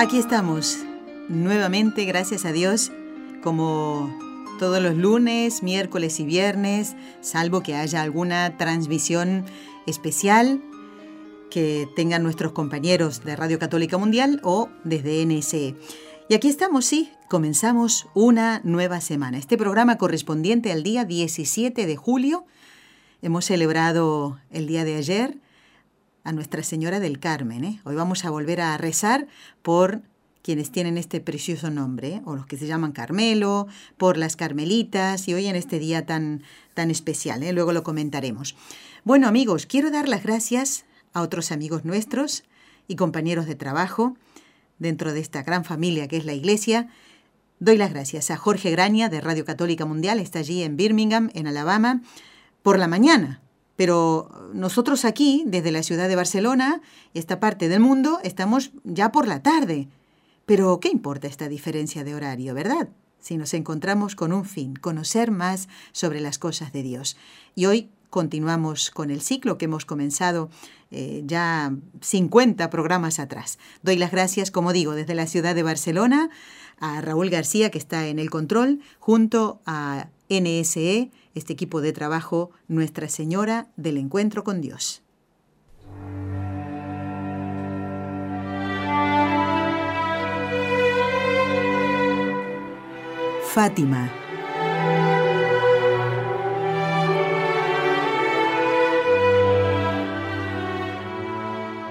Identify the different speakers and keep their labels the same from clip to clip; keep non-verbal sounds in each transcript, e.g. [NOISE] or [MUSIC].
Speaker 1: Aquí estamos, nuevamente, gracias a Dios, como todos los lunes, miércoles y viernes, salvo que haya alguna transmisión especial que tengan nuestros compañeros de Radio Católica Mundial o desde NSE. Y aquí estamos, sí, comenzamos una nueva semana. Este programa correspondiente al día 17 de julio. Hemos celebrado el día de ayer a Nuestra Señora del Carmen. ¿eh? Hoy vamos a volver a rezar por quienes tienen este precioso nombre, ¿eh? o los que se llaman Carmelo, por las Carmelitas, y hoy en este día tan, tan especial. ¿eh? Luego lo comentaremos. Bueno amigos, quiero dar las gracias a otros amigos nuestros y compañeros de trabajo dentro de esta gran familia que es la Iglesia. Doy las gracias a Jorge Graña de Radio Católica Mundial, está allí en Birmingham, en Alabama, por la mañana. Pero nosotros aquí, desde la ciudad de Barcelona, esta parte del mundo, estamos ya por la tarde. Pero ¿qué importa esta diferencia de horario, verdad? Si nos encontramos con un fin, conocer más sobre las cosas de Dios. Y hoy continuamos con el ciclo que hemos comenzado eh, ya 50 programas atrás. Doy las gracias, como digo, desde la ciudad de Barcelona a Raúl García, que está en el control, junto a NSE, este equipo de trabajo Nuestra Señora del Encuentro con Dios. Fátima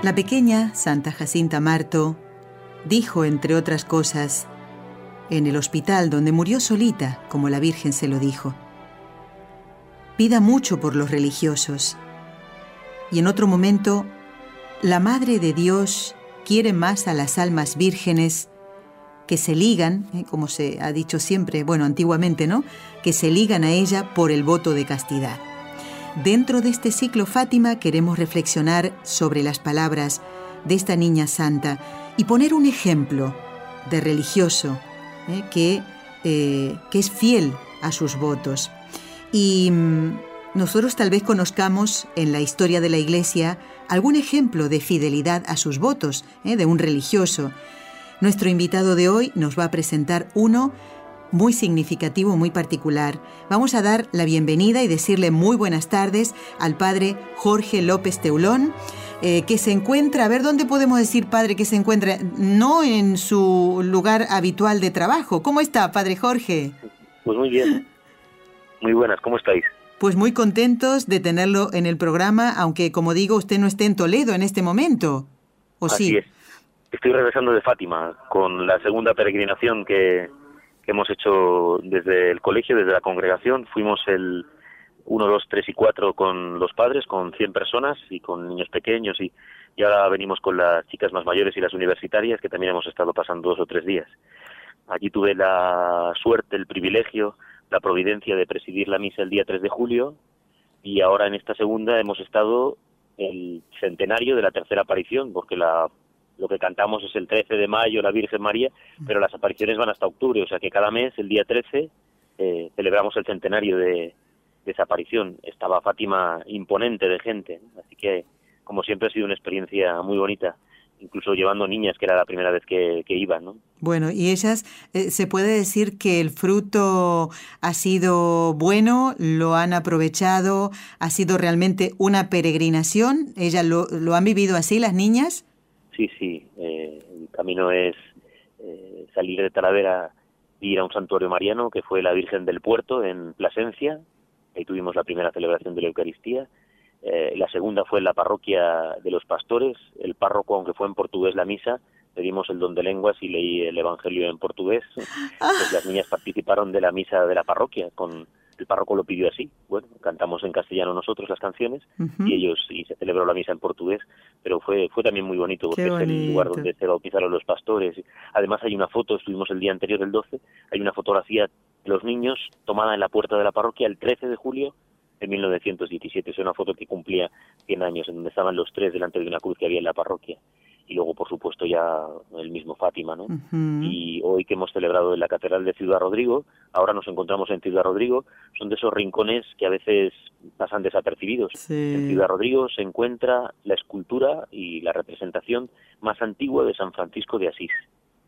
Speaker 1: La pequeña Santa Jacinta Marto dijo, entre otras cosas, en el hospital donde murió solita, como la Virgen se lo dijo, pida mucho por los religiosos. Y en otro momento, la Madre de Dios quiere más a las almas vírgenes que se ligan, eh, como se ha dicho siempre, bueno, antiguamente, ¿no? Que se ligan a ella por el voto de castidad. Dentro de este ciclo Fátima queremos reflexionar sobre las palabras de esta niña santa y poner un ejemplo de religioso ¿eh? que, eh, que es fiel a sus votos. Y mm, nosotros tal vez conozcamos en la historia de la Iglesia algún ejemplo de fidelidad a sus votos ¿eh? de un religioso. Nuestro invitado de hoy nos va a presentar uno muy significativo, muy particular. Vamos a dar la bienvenida y decirle muy buenas tardes al padre Jorge López Teulón, eh, que se encuentra, a ver dónde podemos decir, padre, que se encuentra, no en su lugar habitual de trabajo. ¿Cómo está, padre Jorge?
Speaker 2: Pues muy bien. Muy buenas, ¿cómo estáis?
Speaker 1: Pues muy contentos de tenerlo en el programa, aunque como digo, usted no esté en Toledo en este momento. ¿O
Speaker 2: Así
Speaker 1: sí?
Speaker 2: es. Estoy regresando de Fátima con la segunda peregrinación que, hemos hecho desde el colegio, desde la congregación. Fuimos el 1, 2, 3 y 4 con los padres, con 100 personas y con niños pequeños y, y ahora venimos con las chicas más mayores y las universitarias que también hemos estado pasando dos o tres días. Allí tuve la suerte, el privilegio, la providencia de presidir la misa el día 3 de julio y ahora en esta segunda hemos estado el centenario de la tercera aparición, porque la lo que cantamos es el 13 de mayo, la Virgen María, pero las apariciones van hasta octubre, o sea que cada mes, el día 13, eh, celebramos el centenario de, de, esa aparición. Estaba Fátima imponente de gente, así que como siempre ha sido una experiencia muy bonita incluso llevando niñas, que era la primera vez que, que iban, ¿no?
Speaker 1: Bueno, y ellas, eh, ¿se puede decir que el fruto ha sido bueno, lo han aprovechado, ha sido realmente una peregrinación? ¿Ellas lo, lo han vivido así, las niñas?
Speaker 2: Sí, sí, eh, el camino es eh, salir de Talavera y ir a un santuario mariano que fue la Virgen del Puerto en Plasencia, ahí tuvimos la primera celebración de la Eucaristía, eh, la segunda fue en la parroquia de los pastores, el párroco, aunque fue en portugués la misa, pedimos el don de lenguas y leí el Evangelio en portugués. [LAUGHS] Pues las niñas participaron de la misa de la parroquia con, el párroco lo pidió así. Bueno, cantamos en castellano nosotros las canciones y ellos y se celebró la misa en portugués, pero fue fue también muy bonito porque es el lugar donde se bautizaron los pastores. Además hay una foto, estuvimos el día anterior el 12, hay una fotografía de los niños tomada en la puerta de la parroquia el 13 de julio de 1917. Es una foto que cumplía 100 años, en donde estaban los tres delante de una cruz que había en la parroquia y luego por supuesto ya el mismo Fátima, ¿no? Y hoy que hemos celebrado en la Catedral de Ciudad Rodrigo, ahora nos encontramos en Ciudad Rodrigo, son de esos rincones que a veces pasan desapercibidos. En Ciudad Rodrigo se encuentra la escultura y la representación más antigua de San Francisco de Asís.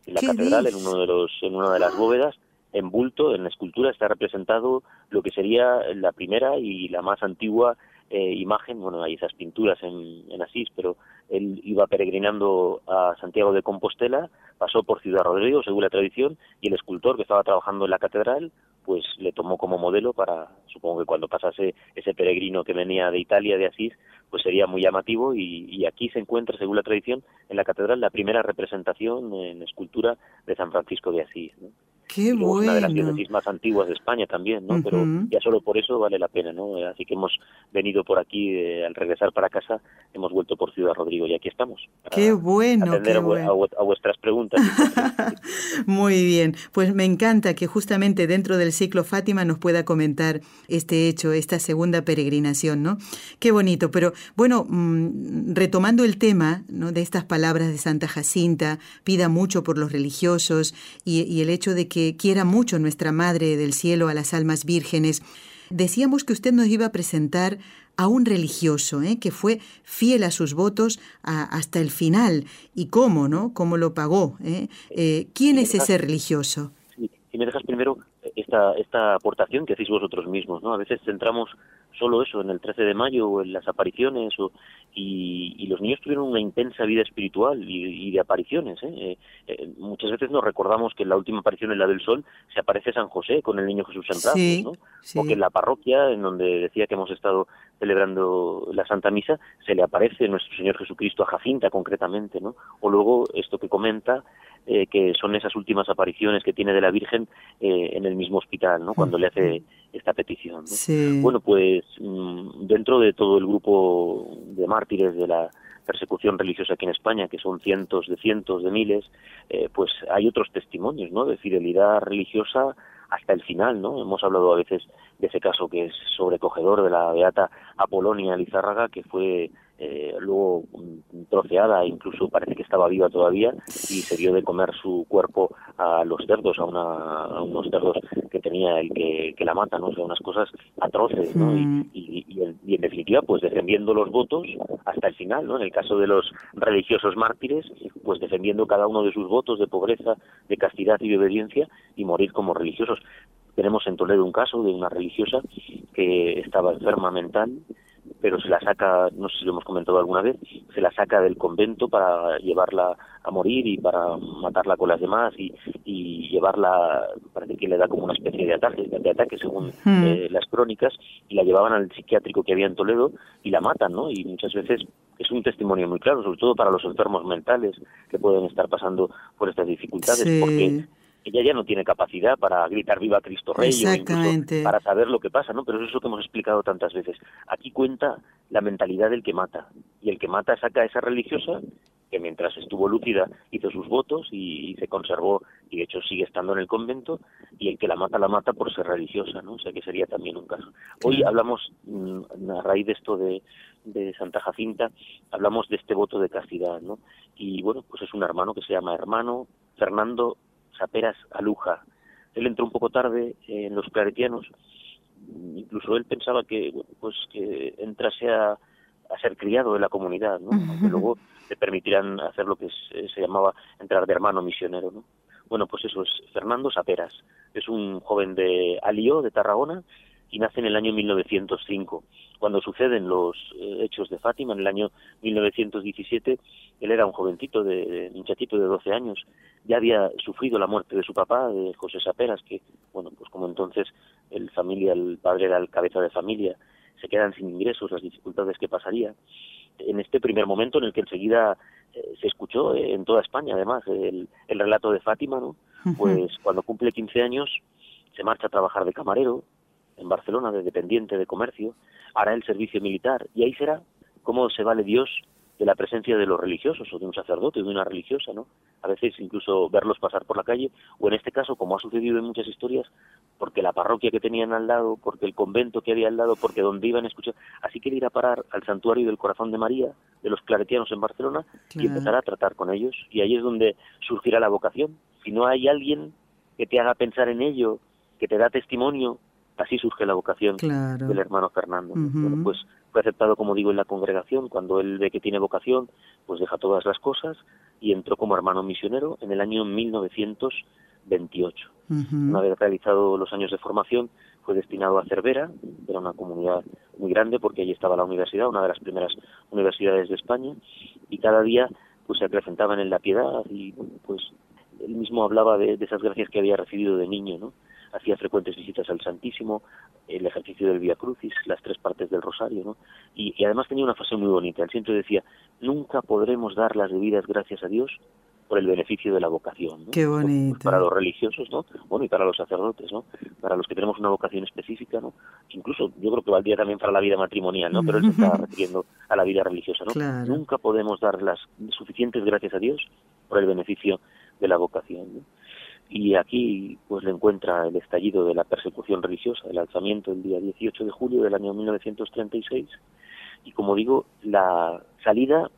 Speaker 2: En la catedral, en uno de los en una de las bóvedas, en bulto, en la escultura está representado lo que sería la primera y la más antigua eh, imagen, bueno, hay esas pinturas en, en, Asís, pero él iba peregrinando a Santiago de Compostela, pasó por Ciudad Rodrigo, según la tradición, y el escultor que estaba trabajando en la catedral, pues le tomó como modelo para, supongo que cuando pasase ese peregrino que venía de Italia, de Asís, pues sería muy llamativo y, y aquí se encuentra, según la tradición, en la catedral la primera representación en escultura de San Francisco de Asís. ¿no?
Speaker 1: Qué bueno.
Speaker 2: Una de las diócesis más antiguas de España también, ¿no? Pero ya solo por eso vale la pena, ¿no? Así que hemos venido por aquí, eh, al regresar para casa, hemos vuelto por Ciudad Rodrigo y aquí estamos.
Speaker 1: Qué bueno,
Speaker 2: atender
Speaker 1: qué
Speaker 2: a,
Speaker 1: bueno.
Speaker 2: a, vuestras preguntas. [LAUGHS]
Speaker 1: Muy bien, pues me encanta que justamente dentro del ciclo Fátima nos pueda comentar este hecho, esta segunda peregrinación, ¿no? Qué bonito, pero bueno, mmm, retomando el tema ¿no? de estas palabras de Santa Jacinta, pida mucho por los religiosos y, y el hecho de que que quiera mucho nuestra Madre del Cielo a las almas vírgenes. Decíamos que usted nos iba a presentar a un religioso ¿eh? que fue fiel a sus votos a, hasta el final. ¿Y cómo, no? ¿Cómo lo pagó? Eh? Eh, ¿Quién es ese religioso?
Speaker 2: Si, si me dejas primero esta, esta aportación que hacéis vosotros mismos, ¿no? A veces centramos solo eso en el 13 de mayo o en las apariciones o, y, y los niños tuvieron una intensa vida espiritual y, y de apariciones. ¿eh? Eh, eh, muchas veces nos recordamos que en la última aparición en la del sol se aparece San José con el niño Jesús en brazos,
Speaker 1: Sí,
Speaker 2: ¿no?
Speaker 1: sí.
Speaker 2: o que en la parroquia, en donde decía que hemos estado celebrando la Santa Misa, se le aparece nuestro Señor Jesucristo a Jacinta concretamente, ¿no? O luego esto que comenta, eh, que son esas últimas apariciones que tiene de la Virgen eh, en el mismo hospital, ¿no? Cuando le hace esta petición. ¿no?
Speaker 1: Sí.
Speaker 2: Bueno, pues mm, dentro de todo el grupo de mártires de la persecución religiosa aquí en España, que son cientos de cientos de miles, eh, pues hay otros testimonios, ¿no? De fidelidad religiosa hasta el final, ¿no? Hemos hablado a veces de ese caso que es sobrecogedor de la beata Apolonia Lizárraga, que fue eh, luego mm, troceada, incluso parece que estaba viva todavía, y se dio de comer su cuerpo a los cerdos, a, una, a unos cerdos que tenía el que, que la mata, ¿no? O sea, unas cosas atroces, ¿no?
Speaker 1: Mm.
Speaker 2: Y, y, y, en, y en definitiva, pues defendiendo los votos hasta el final, ¿no? En el caso de los religiosos mártires, pues defendiendo cada uno de sus votos de pobreza, de castidad y de obediencia y morir como religiosos. Tenemos en Toledo un caso de una religiosa que estaba enferma mental, pero se la saca, no sé si lo hemos comentado alguna vez, se la saca del convento para llevarla a morir y para matarla con las demás y, y llevarla, parece que le da como una especie de ataque, de ataque según
Speaker 1: Hmm.
Speaker 2: eh, las crónicas, y la llevaban al psiquiátrico que había en Toledo y la matan, ¿no? Y muchas veces es un testimonio muy claro, sobre todo para los enfermos mentales que pueden estar pasando por estas dificultades,
Speaker 1: Sí.
Speaker 2: porque ella ya no tiene capacidad para gritar viva Cristo Rey o incluso
Speaker 1: Exactamente.
Speaker 2: para saber lo que pasa, ¿no? Pero eso es lo que hemos explicado tantas veces. Aquí cuenta la mentalidad del que mata y el que mata saca a esa religiosa que mientras estuvo lúcida hizo sus votos y, y se conservó y de hecho sigue estando en el convento y el que la mata la mata por ser religiosa, ¿no? O sea que sería también un caso. Hoy hablamos mm, a raíz de esto de, de Santa Jacinta, hablamos de este voto de castidad, ¿no? Y bueno, pues es un hermano que se llama hermano Fernando Saperas Aluja. Él entró un poco tarde eh, en los claretianos, incluso él pensaba que pues que entrase a, a ser criado de la comunidad, ¿no? Aunque luego le permitirán hacer lo que es- se llamaba entrar de hermano misionero, ¿no? Bueno, pues eso es Fernando Saperas. Es un joven de Alió, de Tarragona, y nace en el año 1905. Cuando suceden los eh, hechos de Fátima, en el año 1917, él era un jovencito, de, de- muchachito de 12 años. Ya había sufrido la muerte de su papá, de José Saperas, que, bueno, pues como entonces el familia, el padre era el cabeza de familia, se quedan sin ingresos, las dificultades que pasaría. En este primer momento en el que enseguida eh, se escuchó eh, en toda España, además, el, el relato de Fátima, ¿no? Pues cuando cumple 15 años se marcha a trabajar de camarero en Barcelona de dependiente de comercio, hará el servicio militar y ahí será cómo se vale Dios de la presencia de los religiosos o de un sacerdote o de una religiosa, ¿no? A veces incluso verlos pasar por la calle o en este caso, como ha sucedido en muchas historias, porque la parroquia que tenían al lado, porque el convento que había al lado, porque donde iban a escuchar, así quiere ir a parar al santuario del Corazón de María, de los claretianos en Barcelona, y empezar a tratar con ellos. Y ahí es donde surgirá la vocación. Si no hay alguien que te haga pensar en ello, que te da testimonio, así surge la vocación del hermano Fernando. pues fue aceptado, como digo, en la congregación. Cuando él ve que tiene vocación, pues deja todas las cosas y entró como hermano misionero en el año 1928. Una vez realizado los años de formación, fue destinado a Cervera, era una comunidad muy grande porque allí estaba la universidad, una de las primeras universidades de España, y cada día pues se acrecentaban en la piedad y pues él mismo hablaba de, de esas gracias que había recibido de niño, ¿no? Hacía frecuentes visitas al Santísimo, el ejercicio del Via Crucis, las tres partes del Rosario, ¿no? Y, además tenía una frase muy bonita. Él siempre decía, nunca podremos dar las debidas gracias a Dios por el beneficio de la vocación. ¿no?
Speaker 1: Qué pues bonito.
Speaker 2: para los religiosos, ¿no? Bueno, y para los sacerdotes, ¿no? Para los que tenemos una vocación específica, ¿no? Incluso yo creo que valdría también para la vida matrimonial, ¿no? Pero él se está [LAUGHS] refiriendo a la vida religiosa, ¿no? Nunca podemos dar las suficientes gracias a Dios por el beneficio de la vocación, ¿no? Y aquí pues le encuentra el estallido de la persecución religiosa, el alzamiento el día 18 de julio del año 1936 y como digo, la salida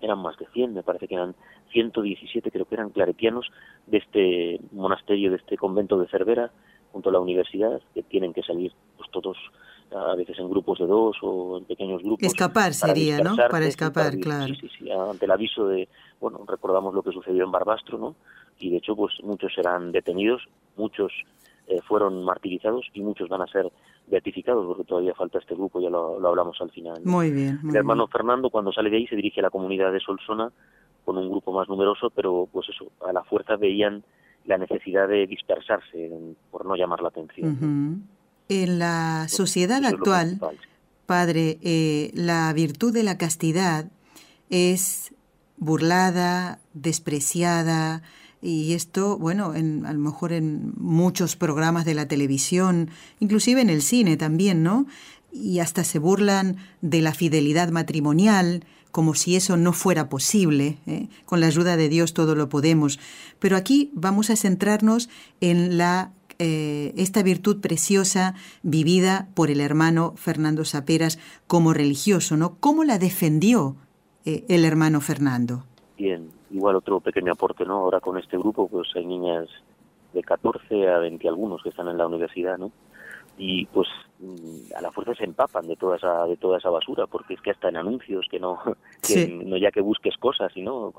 Speaker 2: eran más de 100, me parece que eran 117, creo que eran claretianos de este monasterio, de este convento de Cervera, junto a la universidad, que tienen que salir pues todos a veces en grupos de dos o en pequeños grupos.
Speaker 1: Escapar sería, ¿no? Para escapar, claro.
Speaker 2: Sí, sí, sí, ante el aviso de, bueno, recordamos lo que sucedió en Barbastro, ¿no? Y de hecho pues muchos serán detenidos, muchos eh, fueron martirizados y muchos van a ser beatificados porque todavía falta este grupo, ya lo, hablamos al final.
Speaker 1: Muy bien.
Speaker 2: el hermano Fernando cuando sale de ahí se dirige a la comunidad de Solsona con un grupo más numeroso, pero pues eso, a la fuerza veían la necesidad de dispersarse por no llamar la atención.
Speaker 1: En la sociedad actual, padre, eh, la virtud de la castidad es burlada, despreciada, y esto, bueno, en, a lo mejor en muchos programas de la televisión, inclusive en el cine también, ¿no? Y hasta se burlan de la fidelidad matrimonial, como si eso no fuera posible. ¿eh? Con la ayuda de Dios todo lo podemos. Pero aquí vamos a centrarnos en la eh, esta virtud preciosa vivida por el hermano Fernando Saperas como religioso, ¿no? ¿Cómo la defendió eh, el hermano Fernando?
Speaker 2: Bien, igual otro pequeño aporte, ¿no? Ahora con este grupo, pues hay niñas de 14 a 20 algunos que están en la universidad, ¿no? Y pues mm, a la fuerza se empapan de toda esa de toda esa basura, porque es que hasta en anuncios que no [LAUGHS] no ya que busques cosas, sino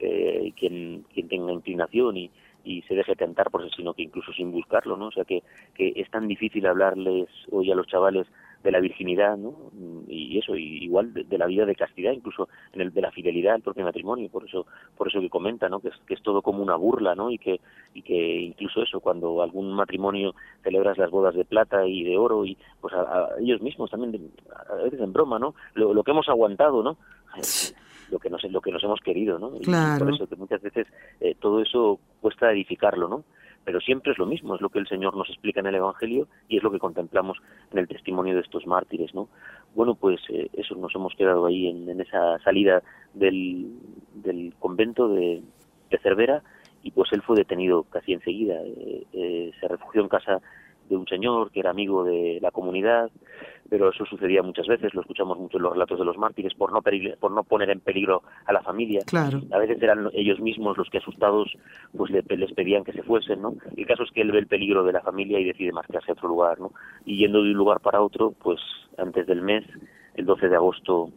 Speaker 2: eh, quien quien tenga inclinación y, y se deje tentar por eso, sino que incluso sin buscarlo, ¿no? O sea que, que es tan difícil hablarles hoy a los chavales de la virginidad, ¿no? Y eso, igual de, la vida de castidad, incluso en el de la fidelidad al propio matrimonio, por eso, por eso que comenta, ¿no? Que es, que es todo como una burla, ¿no? Y que, y que incluso eso, cuando algún matrimonio celebras las bodas de plata y de oro y pues a, ellos mismos también, a veces en broma, ¿no? Lo, lo que hemos aguantado, ¿no? lo que nos lo que nos hemos querido, ¿no? Y por eso que muchas veces eh, todo eso cuesta edificarlo, ¿no? Pero siempre es lo mismo, es lo que el Señor nos explica en el Evangelio y es lo que contemplamos en el testimonio de estos mártires, ¿no? Bueno, pues eh, eso, nos hemos quedado ahí en, esa salida del, del convento de, Cervera y pues él fue detenido casi enseguida, eh, se refugió en casa de un señor que era amigo de la comunidad, pero eso sucedía muchas veces, lo escuchamos mucho en los relatos de los mártires, por no, por no poner en peligro a la familia.
Speaker 1: Claro.
Speaker 2: A veces eran ellos mismos los que asustados pues les pedían que se fuesen, ¿no? El caso es que él ve el peligro de la familia y decide marcharse a otro lugar, ¿no? Y yendo de un lugar para otro, pues antes del mes, el 12 de agosto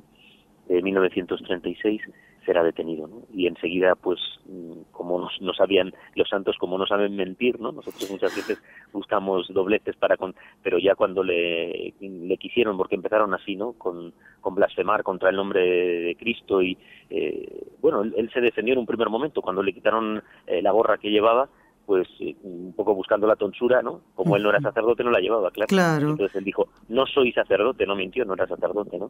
Speaker 2: de 1936, será detenido, ¿no? Y enseguida, pues, mm, como nos, no sabían los santos, como no saben mentir, ¿no? Nosotros muchas veces buscamos dobleces para con, pero ya cuando le, le quisieron, porque empezaron así, ¿no? Con, con blasfemar contra el nombre de Cristo y, eh, bueno, él, se defendió en un primer momento, cuando le quitaron eh, la gorra que llevaba, pues eh, un poco buscando la tonsura, ¿no? Como él no era sacerdote, no la llevaba, claro.
Speaker 1: claro.
Speaker 2: Entonces él dijo, no soy sacerdote, no mintió, no era sacerdote, ¿no?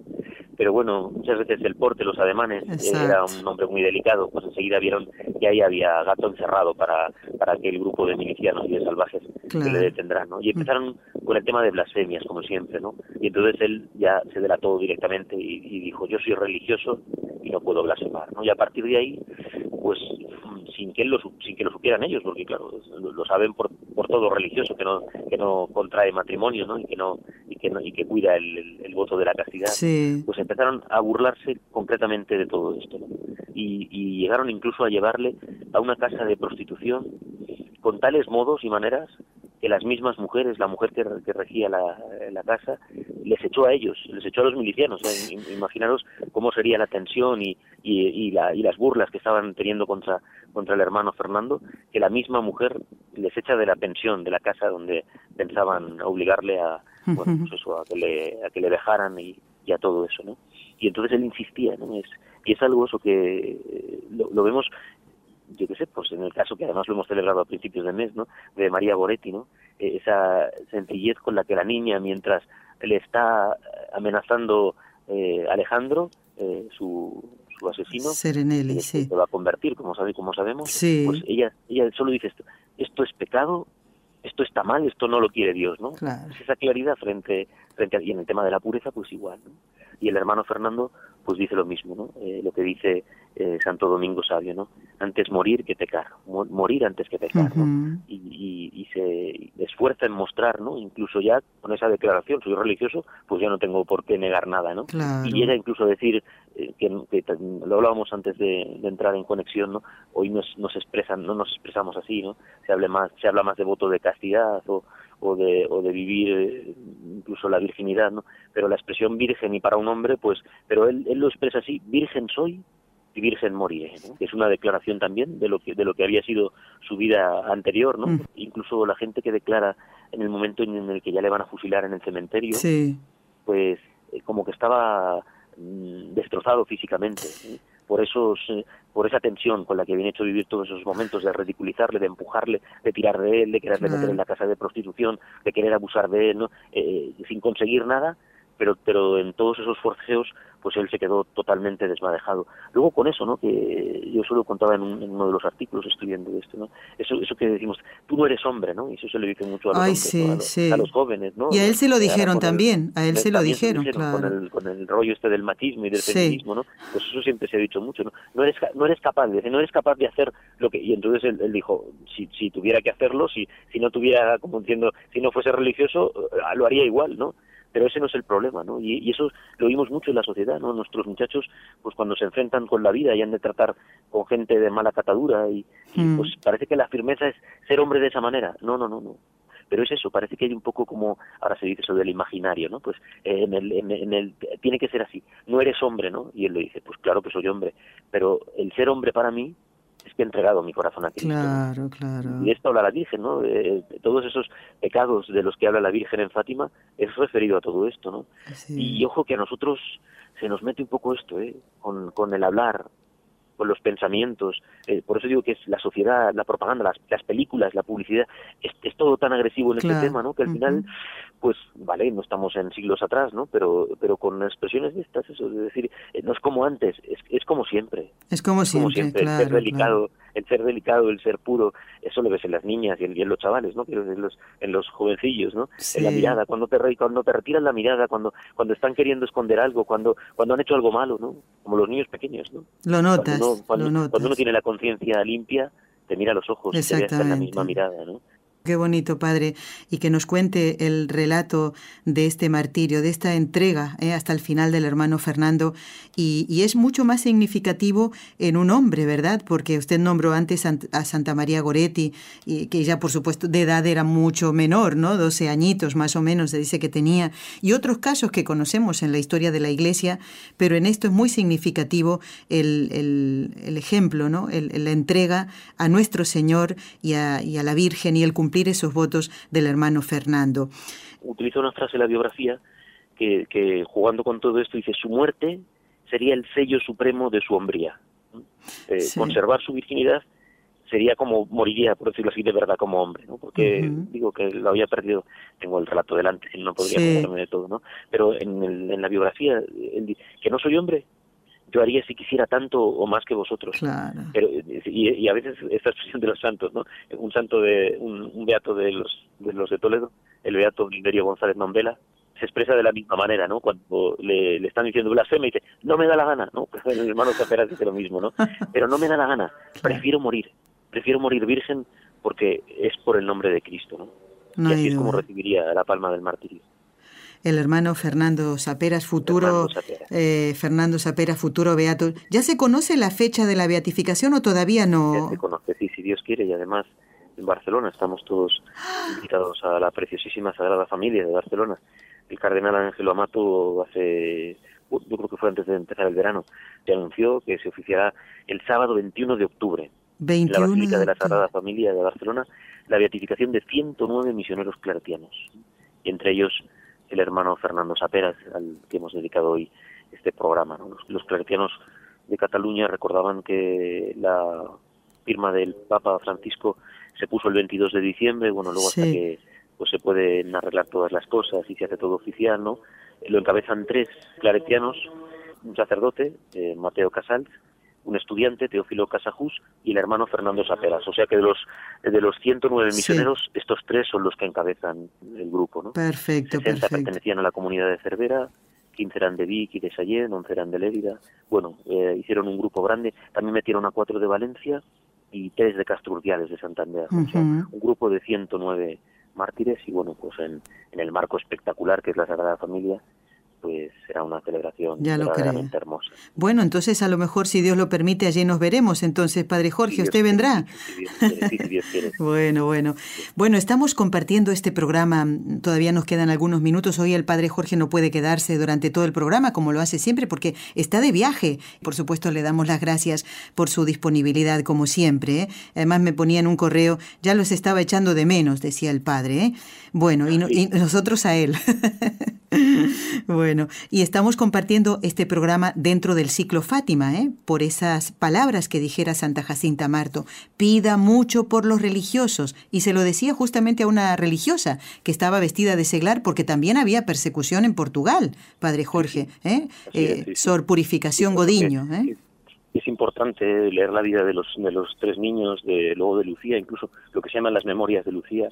Speaker 2: Pero bueno, muchas veces el porte, los ademanes, era un hombre muy delicado, pues enseguida vieron que ahí había gato encerrado para, para aquel grupo de milicianos y de salvajes que le detendrán, ¿no? Y empezaron con el tema de blasfemias, como siempre, ¿no? Y entonces él ya se delató directamente y, y dijo, yo soy religioso y no puedo blasfemar, ¿no? Y a partir de ahí, pues sin que él lo, sin que lo supieran ellos, porque claro, lo, saben por, por todo religioso que no que no contrae matrimonio, ¿no? Y que no y que no, y que cuida el, el, voto de la castidad. Pues empezaron a burlarse concretamente de todo esto, y, y llegaron incluso a llevarle a una casa de prostitución con tales modos y maneras que las mismas mujeres, la mujer que, que regía la, la, casa, les echó a ellos, les echó a los milicianos. imaginaros cómo sería la tensión y, y, y, la, y, las burlas que estaban teniendo contra, contra el hermano Fernando, que la misma mujer les echa de la pensión, de la casa donde pensaban obligarle a, bueno, pues eso, a, que le, a que le dejaran y, y a todo eso. ¿no? Y entonces él insistía, ¿no? Es, y es algo eso que lo, lo vemos yo qué sé, pues en el caso que además lo hemos celebrado a principios de mes, ¿no? De María Goretti, ¿no? Eh, esa sencillez con la que la niña, mientras le está amenazando eh, Alejandro, eh, su, su asesino,
Speaker 1: Serenelli,
Speaker 2: sí. se va a convertir, como, sabe, como sabemos,
Speaker 1: sí.
Speaker 2: pues ella, ella solo dice esto, esto es pecado, esto está mal, esto no lo quiere Dios, ¿no?
Speaker 1: Claro.
Speaker 2: esa claridad frente, frente a, y en el tema de la pureza, pues igual, ¿no? Y el hermano Fernando, pues dice lo mismo, ¿no? Eh, lo que dice eh, Santo Domingo Sabio, ¿no? Antes morir que pecar, morir antes que pecar, ¿no?
Speaker 1: Uh -huh.
Speaker 2: y, y, y, se esfuerza en mostrar, ¿no? Incluso ya con esa declaración, soy religioso, pues ya no tengo por qué negar nada, ¿no?
Speaker 1: Claro.
Speaker 2: Y llega incluso a decir, eh, que, que, lo hablábamos antes de, de, entrar en conexión, ¿no? Hoy nos, nos expresan, no nos expresamos así, ¿no? Se habla más, se habla más de voto de castidad o, o de, o de vivir eh, incluso la virginidad, ¿no? Pero la expresión virgen y para un hombre, pues, pero él, él lo expresa así, virgen soy y virgen moriré, ¿no? que es una declaración también de lo que de lo que había sido su vida anterior, ¿no?
Speaker 1: Mm.
Speaker 2: Incluso la gente que declara en el momento en el que ya le van a fusilar en el cementerio,
Speaker 1: sí.
Speaker 2: pues eh, como que estaba mm, destrozado físicamente. Por esos eh, por esa tensión con la que viene hecho vivir todos esos momentos de ridiculizarle, de empujarle, de tirar de él, de quererle meter en la casa de prostitución, de querer abusar de él, ¿no? eh, sin conseguir nada, pero pero en todos esos forceos pues él se quedó totalmente desmadejado. Luego con eso, ¿no? Que yo solo contaba en, un, en uno de los artículos escribiendo esto, ¿no? Eso, eso que decimos, tú no eres hombre, ¿no? Y eso se le dice mucho a los,
Speaker 1: Ay,
Speaker 2: hombres,
Speaker 1: sí,
Speaker 2: ¿no? a, los
Speaker 1: sí.
Speaker 2: a, los jóvenes, ¿no?
Speaker 1: Y a él se lo dijeron también,
Speaker 2: el,
Speaker 1: a él se lo dijeron,
Speaker 2: se
Speaker 1: claro.
Speaker 2: Con el, con el rollo este del machismo y del
Speaker 1: sí.
Speaker 2: feminismo, ¿no? Pues eso siempre se ha dicho mucho, ¿no? No eres, no eres capaz, de, no eres capaz de hacer lo que... Y entonces él, él dijo, si, si tuviera que hacerlo, si, si no tuviera, como entiendo, si no fuese religioso, lo haría igual, ¿no? Pero ese no es el problema, ¿no? Y, y, eso lo vimos mucho en la sociedad, ¿no? Nuestros muchachos, pues cuando se enfrentan con la vida y han de tratar con gente de mala catadura y,
Speaker 1: mm.
Speaker 2: pues parece que la firmeza es ser hombre de esa manera. No, no, no, no. Pero es eso, parece que hay un poco como, ahora se dice eso del imaginario, ¿no? Pues eh, en, el, en, en el, tiene que ser así, no eres hombre, ¿no? Y él le dice, pues claro que soy hombre, pero el ser hombre para mí es que he entregado mi corazón a Cristo.
Speaker 1: Claro,
Speaker 2: ¿no?
Speaker 1: claro.
Speaker 2: Y esto habla la Virgen, ¿no? Todos esos pecados de los que habla la Virgen en Fátima es referido a todo esto, ¿no?
Speaker 1: Sí.
Speaker 2: Y ojo que a nosotros se nos mete un poco esto, ¿eh? Con, con el hablar, con los pensamientos. Eh, por eso digo que es la sociedad, la propaganda, las, las películas, la publicidad, es, es, todo tan agresivo en
Speaker 1: claro.
Speaker 2: este tema, ¿no? Que al final, uh -huh. pues, vale, no estamos en siglos atrás, ¿no? Pero, pero con expresiones de estas, eso, de decir, eh, no es como antes, es, es como siempre.
Speaker 1: Es como
Speaker 2: es
Speaker 1: siempre,
Speaker 2: como siempre
Speaker 1: claro,
Speaker 2: el ser delicado,
Speaker 1: claro.
Speaker 2: el ser delicado, el ser puro, eso lo ves en las niñas y en, y en los chavales, ¿no? En los, en los jovencillos, ¿no?
Speaker 1: Sí.
Speaker 2: En la mirada, cuando te, cuando te retiran la mirada, cuando, cuando están queriendo esconder algo, cuando, cuando han hecho algo malo, ¿no? Como los niños pequeños, ¿no?
Speaker 1: Lo notas,
Speaker 2: uno, cuando, cuando uno tiene la conciencia limpia, te mira a los ojos y te ves en la misma mirada, ¿no?
Speaker 1: Qué bonito, Padre, y que nos cuente el relato de este martirio, de esta entrega eh, hasta el final del hermano Fernando, y, es mucho más significativo en un hombre, ¿verdad? Porque usted nombró antes a Santa María Goretti, que ya por supuesto de edad era mucho menor, ¿no? 12 añitos más o menos se dice que tenía, y otros casos que conocemos en la historia de la Iglesia, pero en esto es muy significativo el, ejemplo, ¿no? La entrega a nuestro Señor y a, y a la Virgen y el cumplir esos votos del hermano Fernando.
Speaker 2: Utiliza una frase de la biografía que, que, jugando con todo esto dice su muerte sería el sello supremo de su hombría. Eh, sí. Conservar su virginidad sería como moriría, por decirlo así, de verdad como hombre, ¿no? Porque digo que lo había perdido, tengo el relato delante, no podría sí. de todo, ¿no? Pero en, el, en la biografía, que no soy hombre, yo haría si quisiera tanto o más que vosotros.
Speaker 1: Claro.
Speaker 2: Pero, y, a veces esta expresión de los santos, ¿no? Un santo de, un, beato de los, de los de Toledo, el beato Gilderio González Nombela, se expresa de la misma manera, ¿no? Cuando le, le están diciendo blasfema y dice, no me da la gana, ¿no? Pues [LAUGHS] el hermano Zapera dice lo mismo, ¿no? [LAUGHS] Pero no me da la gana, prefiero morir, prefiero morir virgen porque es por el nombre de Cristo, ¿no? y así es como recibiría la palma del martirio
Speaker 1: el hermano Fernando Saperas, futuro Fernando, eh, Saperas, futuro beato. ¿Ya se conoce la fecha de la beatificación o todavía no?
Speaker 2: Ya se conoce, sí, si Dios quiere, y además en Barcelona estamos todos [GASPS] invitados a la preciosísima Sagrada Familia de Barcelona. El cardenal Ángelo Amato hace, yo creo que fue antes de empezar el verano, se anunció que se oficiará el sábado 21 de octubre
Speaker 1: 21
Speaker 2: en la Basílica de la Sagrada Familia de Barcelona la beatificación de 109 misioneros claretianos, entre ellos el hermano Fernando Saperas, al que hemos dedicado hoy este programa. Los, claretianos de Cataluña recordaban que la firma del Papa Francisco se puso el 22 de diciembre, bueno, luego hasta que pues se pueden arreglar todas las cosas y se hace todo oficial, ¿no? Lo encabezan tres claretianos, un sacerdote, eh, Mateo Casals, un estudiante, Teófilo Casajus, y el hermano Fernando Saperas. O sea que de los, de los 109 misioneros, estos tres son los que encabezan el grupo. ¿no?
Speaker 1: Perfecto, 60
Speaker 2: pertenecían a la comunidad de Cervera, 15 eran de Vic y de Sallén, 11 eran de Lérida. Bueno, eh, hicieron un grupo grande. También metieron a cuatro de Valencia y tres de Castro Urdiales de Santander. o sea, un grupo de 109 mártires y bueno, pues en, en el marco espectacular que es la Sagrada Familia, pues será una celebración ya verdaderamente hermosa.
Speaker 1: Bueno, entonces a lo mejor si Dios lo permite allí nos veremos. Entonces, Padre Jorge, ¿usted vendrá? bueno, bueno. Bueno, estamos compartiendo este programa. Todavía nos quedan algunos minutos. Hoy el Padre Jorge no puede quedarse durante todo el programa como lo hace siempre porque está de viaje. Por supuesto, le damos las gracias por su disponibilidad como siempre. ¿eh? Además me ponía en un correo, ya los estaba echando de menos, decía el Padre. ¿eh? Bueno, y, y nosotros a él. [LAUGHS] [LAUGHS] bueno, y estamos compartiendo este programa dentro del ciclo Fátima, ¿eh? por esas palabras que dijera Santa Jacinta Marto. Pida mucho por los religiosos. Y se lo decía justamente a una religiosa que estaba vestida de seglar porque también había persecución en Portugal, Padre Jorge. ¿eh? eh Sor Purificación Godiño. ¿eh?
Speaker 2: Es importante leer la vida de los de los tres niños, de luego de Lucía, incluso lo que se llaman las memorias de Lucía,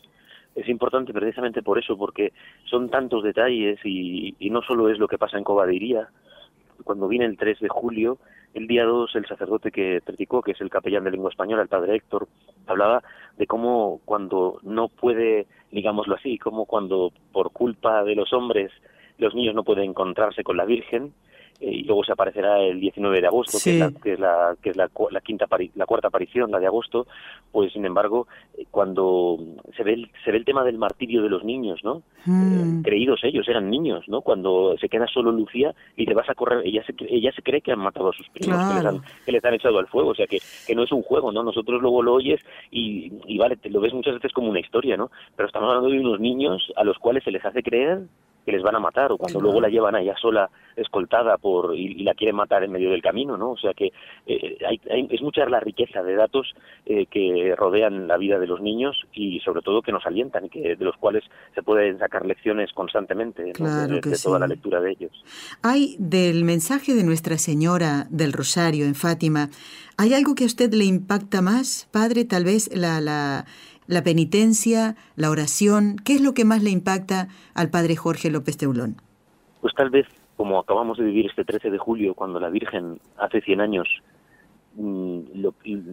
Speaker 2: es importante precisamente por eso, porque son tantos detalles y, no solo es lo que pasa en Cobadiría. Cuando viene el 3 de julio, el día 2 el sacerdote que predicó, que es el capellán de lengua española, el padre Héctor, hablaba de cómo cuando no puede, digámoslo así, como cuando por culpa de los hombres los niños no pueden encontrarse con la Virgen, y luego se aparecerá el 19 de agosto, que es, la, que es, la, que es la, la, quinta la cuarta aparición, la de agosto, pues sin embargo, eh, cuando se ve el, se ve el tema del martirio de los niños, ¿no? Mm. Eh, creídos ellos, eran niños, ¿no? Cuando se queda solo Lucía y te vas a correr, ella se, ella se cree que han matado a sus primos, que, les han, que, les han, echado al fuego, o sea que, que no es un juego, ¿no? Nosotros luego lo oyes y, y vale, te lo ves muchas veces como una historia, ¿no? Pero estamos hablando de unos niños a los cuales se les hace creer que les van a matar o cuando luego la llevan allá sola escoltada por y, la quieren matar en medio del camino, ¿no? O sea que eh, hay, es mucha la riqueza de datos eh, que rodean la vida de los niños y sobre todo que nos alientan y que de los cuales se pueden sacar lecciones constantemente de, toda la lectura de ellos.
Speaker 1: Hay del mensaje de Nuestra Señora del Rosario en Fátima, ¿hay algo que a usted le impacta más, padre? Tal vez la, la la penitencia, la oración? ¿Qué es lo que más le impacta al padre Jorge López Teulón?
Speaker 2: Pues tal vez, como acabamos de vivir este 13 de julio, cuando la Virgen hace 100 años, mm,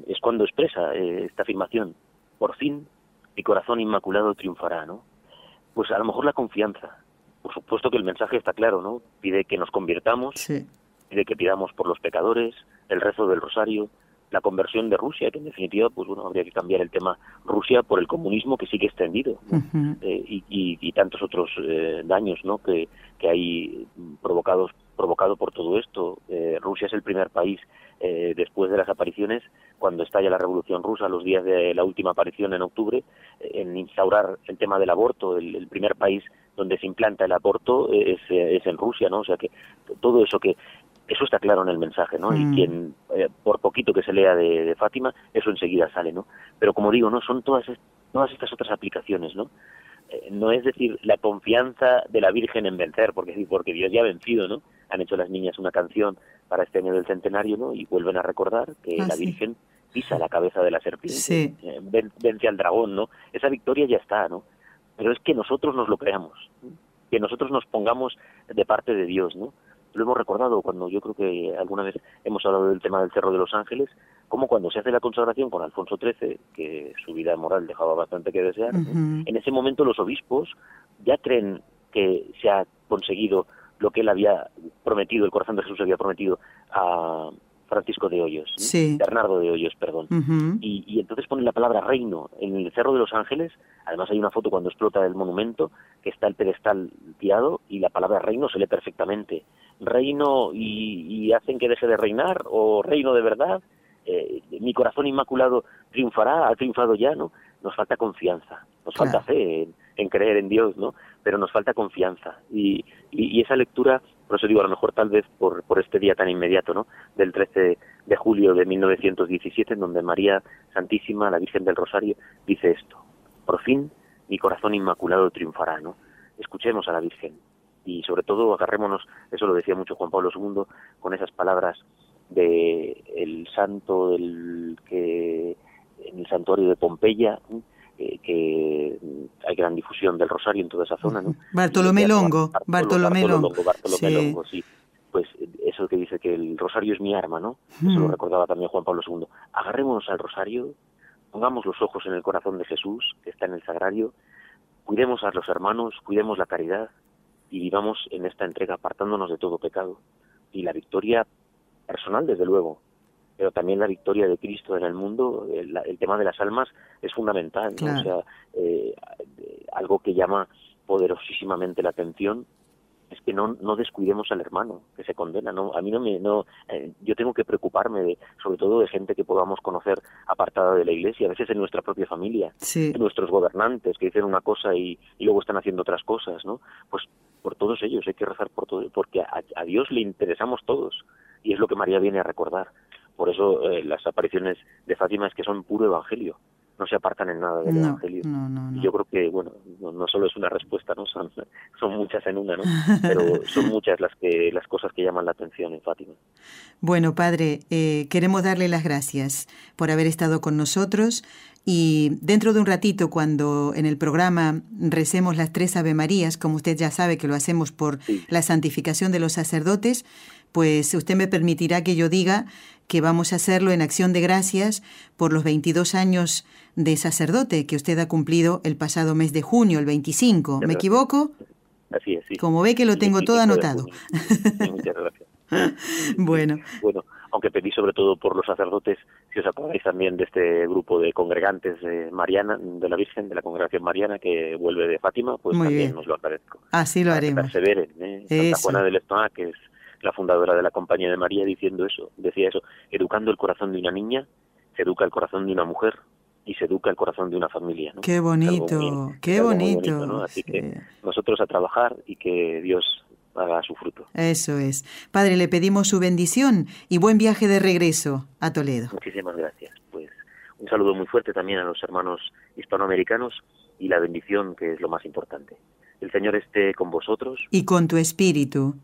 Speaker 2: es cuando expresa eh, esta afirmación, por fin mi corazón inmaculado triunfará, ¿no? Pues a lo mejor la confianza. Por supuesto que el mensaje está claro, ¿no? Pide que nos convirtamos, pide que pidamos por los pecadores, el rezo del rosario, la conversión de Rusia, que en definitiva, pues bueno, habría que cambiar el tema Rusia por el comunismo que sigue extendido eh, y, y, tantos otros eh, daños, ¿no? Que, que hay provocados provocado por todo esto. Eh, Rusia es el primer país después de las apariciones, cuando estalla la Revolución Rusa, los días de la última aparición en octubre, en instaurar el tema del aborto. El, primer país donde se implanta el aborto es, es en Rusia, ¿no? O sea que todo eso que eso está claro en el mensaje, ¿no? Y
Speaker 1: Mm.
Speaker 2: quien, eh, por poquito que se lea de, de Fátima, eso enseguida sale, ¿no? Pero como digo, ¿no? Son todas, todas estas otras aplicaciones, ¿no? Eh, no es decir, la confianza de la Virgen en vencer, porque, porque Dios ya ha vencido, ¿no? Han hecho las niñas una canción para este año del centenario, ¿no? Y vuelven a recordar que
Speaker 1: Ah,
Speaker 2: la
Speaker 1: sí.
Speaker 2: Virgen pisa la cabeza de la serpiente,
Speaker 1: Sí.
Speaker 2: eh, ven- vence al dragón, ¿no? Esa victoria ya está, ¿no? Pero es que nosotros nos lo creamos, ¿no? que nosotros nos pongamos de parte de Dios, ¿no? Lo hemos recordado cuando yo creo que alguna vez hemos hablado del tema del Cerro de los Ángeles, como cuando se hace la consagración con Alfonso XIII, que su vida moral dejaba bastante que desear, en ese momento los obispos ya creen que se ha conseguido lo que él había prometido, el corazón de Jesús había prometido a Francisco de Hoyos.
Speaker 1: Sí.
Speaker 2: Bernardo de Hoyos, perdón. Y, y entonces ponen la palabra reino en el Cerro de los Ángeles. Además hay una foto cuando explota el monumento que está el pedestal tirado y la palabra reino se lee perfectamente. Reino y, y hacen que deje de reinar o reino de verdad. Eh, mi corazón inmaculado triunfará, ha triunfado ya, ¿no? Nos falta confianza, nos
Speaker 1: Claro.
Speaker 2: falta fe en, en creer en Dios, ¿no? Pero nos falta confianza. Y, y, y esa lectura, por eso digo, a lo mejor tal vez por, por este día tan inmediato, ¿no? Del 13 de julio de 1917, en donde María Santísima, la Virgen del Rosario, dice esto. Por fin mi corazón inmaculado triunfará, ¿no? Escuchemos a la Virgen y sobre todo agarrémonos, eso lo decía mucho Juan Pablo II, con esas palabras de el santo del que en el santuario de Pompeya, eh, que hay gran difusión del rosario en toda esa zona, ¿no?
Speaker 1: Bartolomé Longo,
Speaker 2: Bartolo-
Speaker 1: Bartolomé Longo.
Speaker 2: Bartolomé
Speaker 1: Sí.
Speaker 2: Longo, sí. Pues eso que dice que el rosario es mi arma, ¿no? Eso lo recordaba también Juan Pablo II. Agarrémonos al rosario, pongamos los ojos en el corazón de Jesús, que está en el sagrario, cuidemos a los hermanos, cuidemos la caridad y vivamos en esta entrega apartándonos de todo pecado. Y la victoria personal, desde luego, pero también la victoria de Cristo en el mundo, el, el tema de las almas es fundamental, ¿no? O sea, eh, algo que llama poderosísimamente la atención es que no, no descuidemos al hermano que se condena no a mí no me no eh, yo tengo que preocuparme de sobre todo de gente que podamos conocer apartada de la iglesia a veces en nuestra propia familia
Speaker 1: Sí.
Speaker 2: nuestros gobernantes que dicen una cosa y, y luego están haciendo otras cosas no pues por todos ellos hay que rezar por todo porque a, a Dios le interesamos todos y es lo que María viene a recordar por eso eh, las apariciones de Fátima es que son puro evangelio no se apartan en nada del
Speaker 1: No,
Speaker 2: evangelio
Speaker 1: no, no,
Speaker 2: y yo creo que, bueno, no, no solo es una respuesta, ¿no? Son, [LAUGHS] son muchas en una, ¿no? Pero [LAUGHS] son muchas las que las cosas que llaman la atención en Fátima.
Speaker 1: Bueno, Padre, eh, queremos darle las gracias por haber estado con nosotros y dentro de un ratito, cuando en el programa recemos las tres Ave Marías, como usted ya sabe que lo hacemos por la santificación de los sacerdotes, pues usted me permitirá que yo diga que vamos a hacerlo en acción de gracias por los 22 años de sacerdote que usted ha cumplido el pasado mes de junio, el 25. ¿Me equivoco?
Speaker 2: Así es, sí.
Speaker 1: Como ve que lo tengo todo
Speaker 2: 25 de
Speaker 1: anotado.
Speaker 2: muchas gracias. [LAUGHS]
Speaker 1: Bueno,
Speaker 2: Bueno, aunque pedí sobre todo por los sacerdotes, si os acordáis también de este grupo de congregantes de Mariana, de la Virgen, de la congregación Mariana, que vuelve de Fátima, pues
Speaker 1: Muy
Speaker 2: también
Speaker 1: bien.
Speaker 2: os lo agradezco.
Speaker 1: así lo
Speaker 2: Para que
Speaker 1: haremos.
Speaker 2: perseveren, ¿eh? Santa. Juana de Lestona, que es la fundadora de la Compañía de María, diciendo eso, decía eso, educando el corazón de una niña, se educa el corazón de una mujer y se educa el corazón de una familia. ¿no?
Speaker 1: Qué bonito,
Speaker 2: muy-
Speaker 1: qué bonito.
Speaker 2: ¿no? Así
Speaker 1: sí.
Speaker 2: que nosotros a trabajar y que Dios haga su fruto.
Speaker 1: Eso es. Padre, le pedimos su bendición y buen viaje de regreso a Toledo.
Speaker 2: Muchísimas gracias. Pues un saludo muy fuerte también a los hermanos hispanoamericanos y la bendición, que es lo más importante. El Señor esté con vosotros
Speaker 1: Y con tu espíritu.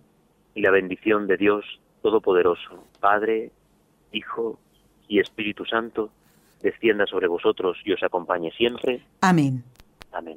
Speaker 2: y la bendición de Dios Todopoderoso, Padre, Hijo y Espíritu Santo, descienda sobre vosotros y os acompañe siempre.
Speaker 1: Amén.
Speaker 2: Amén.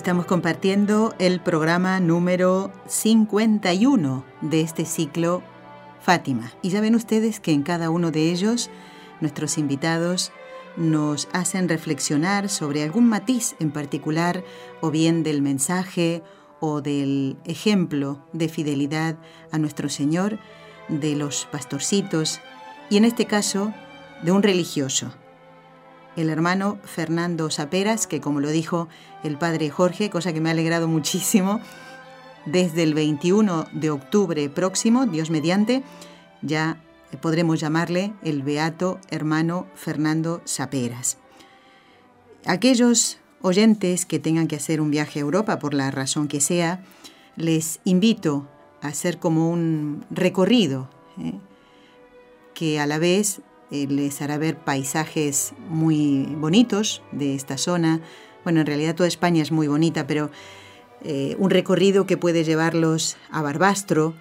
Speaker 1: Estamos compartiendo el programa número 51 de este ciclo Fátima. Y ya ven ustedes que en cada uno de ellos nuestros invitados nos hacen reflexionar sobre algún matiz en particular o bien del mensaje o del ejemplo de fidelidad a nuestro Señor de los pastorcitos y en este caso de un religioso el hermano Fernando Saperas, que como lo dijo el padre Jorge, cosa que me ha alegrado muchísimo, desde el 21 de octubre próximo, Dios mediante, ya podremos llamarle el beato hermano Fernando Saperas. Aquellos oyentes que tengan que hacer un viaje a Europa, por la razón que sea, les invito a hacer como un recorrido, ¿eh? que a la vez eh, les hará ver paisajes muy bonitos de esta zona. Bueno, en realidad toda España es muy bonita, pero eh, un recorrido que puede llevarlos a Barbastro.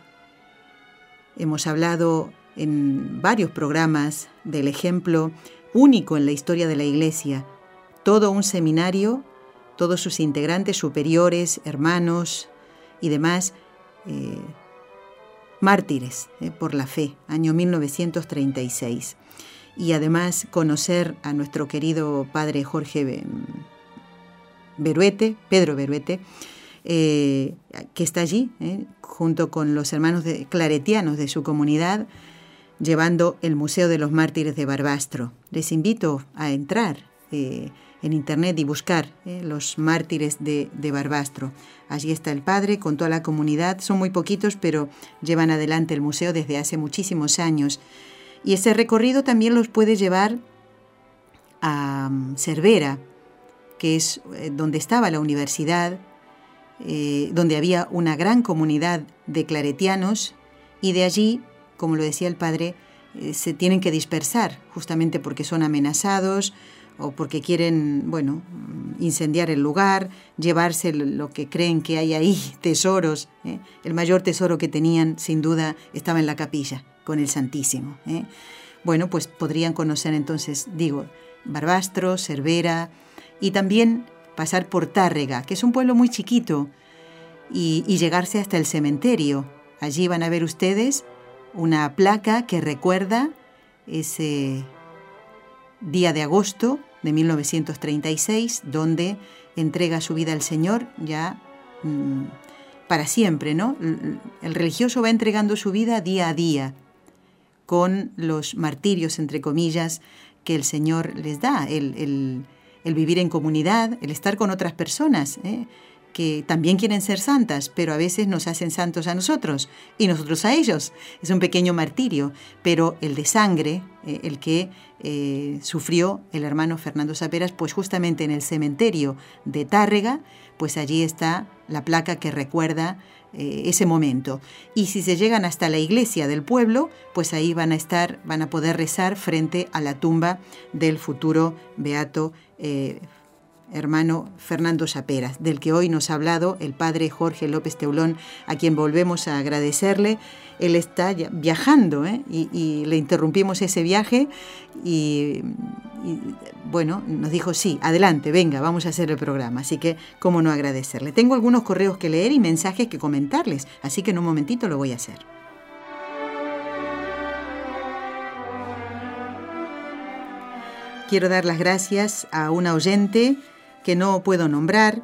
Speaker 1: Hemos hablado en varios programas del ejemplo único en la historia de la Iglesia. Todo un seminario, todos sus integrantes superiores, hermanos y demás, eh, mártires por la fe, año 1936 y además conocer a nuestro querido padre Jorge Beruete, Pedro Beruete, eh, que está allí, eh, junto con los hermanos de, claretianos de su comunidad, llevando el Museo de los Mártires de Barbastro. Les invito a entrar eh, en internet y buscar los mártires de, de, Barbastro. Allí está el padre con toda la comunidad. Son muy poquitos, pero llevan adelante el museo desde hace muchísimos años. Y ese recorrido también los puede llevar a mm, Cervera, que es eh, donde estaba la universidad, eh, donde había una gran comunidad de claretianos y de allí, como lo decía el padre, eh, se tienen que dispersar justamente porque son amenazados o porque quieren, bueno, incendiar el lugar, llevarse lo que creen que hay ahí, [LAUGHS] tesoros. El mayor tesoro que tenían, sin duda, estaba en la capilla con el Santísimo. ¿eh? Bueno, pues podrían conocer entonces, digo, Barbastro, Cervera y también pasar por Tárrega, que es un pueblo muy chiquito, y, y llegarse hasta el cementerio. Allí van a ver ustedes una placa que recuerda ese día de agosto de 1936, donde entrega su vida al Señor ya mm, para siempre, ¿no? El religioso va entregando su vida día a día, con los martirios, entre comillas, que el Señor les da, el, vivir en comunidad, el estar con otras personas. ¿eh? Que también quieren ser santas, pero a veces nos hacen santos a nosotros y nosotros a ellos. Es un pequeño martirio, pero el de sangre, eh, el que eh, sufrió el hermano Fernando Saperas, pues justamente en el cementerio de Tárrega, pues allí está la placa que recuerda eh, ese momento. Y si se llegan hasta la iglesia del pueblo, pues ahí van a estar, van a poder rezar frente a la tumba del futuro beato hermano Fernando Saperas, del que hoy nos ha hablado el padre Jorge López Teulón, a quien volvemos a agradecerle. Él está viajando ¿eh? y, le interrumpimos ese viaje y, bueno, nos dijo, sí, adelante, venga, vamos a hacer el programa. Así que, ¿cómo no agradecerle? Tengo algunos correos que leer y mensajes que comentarles, así que en un momentito lo voy a hacer. Quiero dar las gracias a una oyente que no puedo nombrar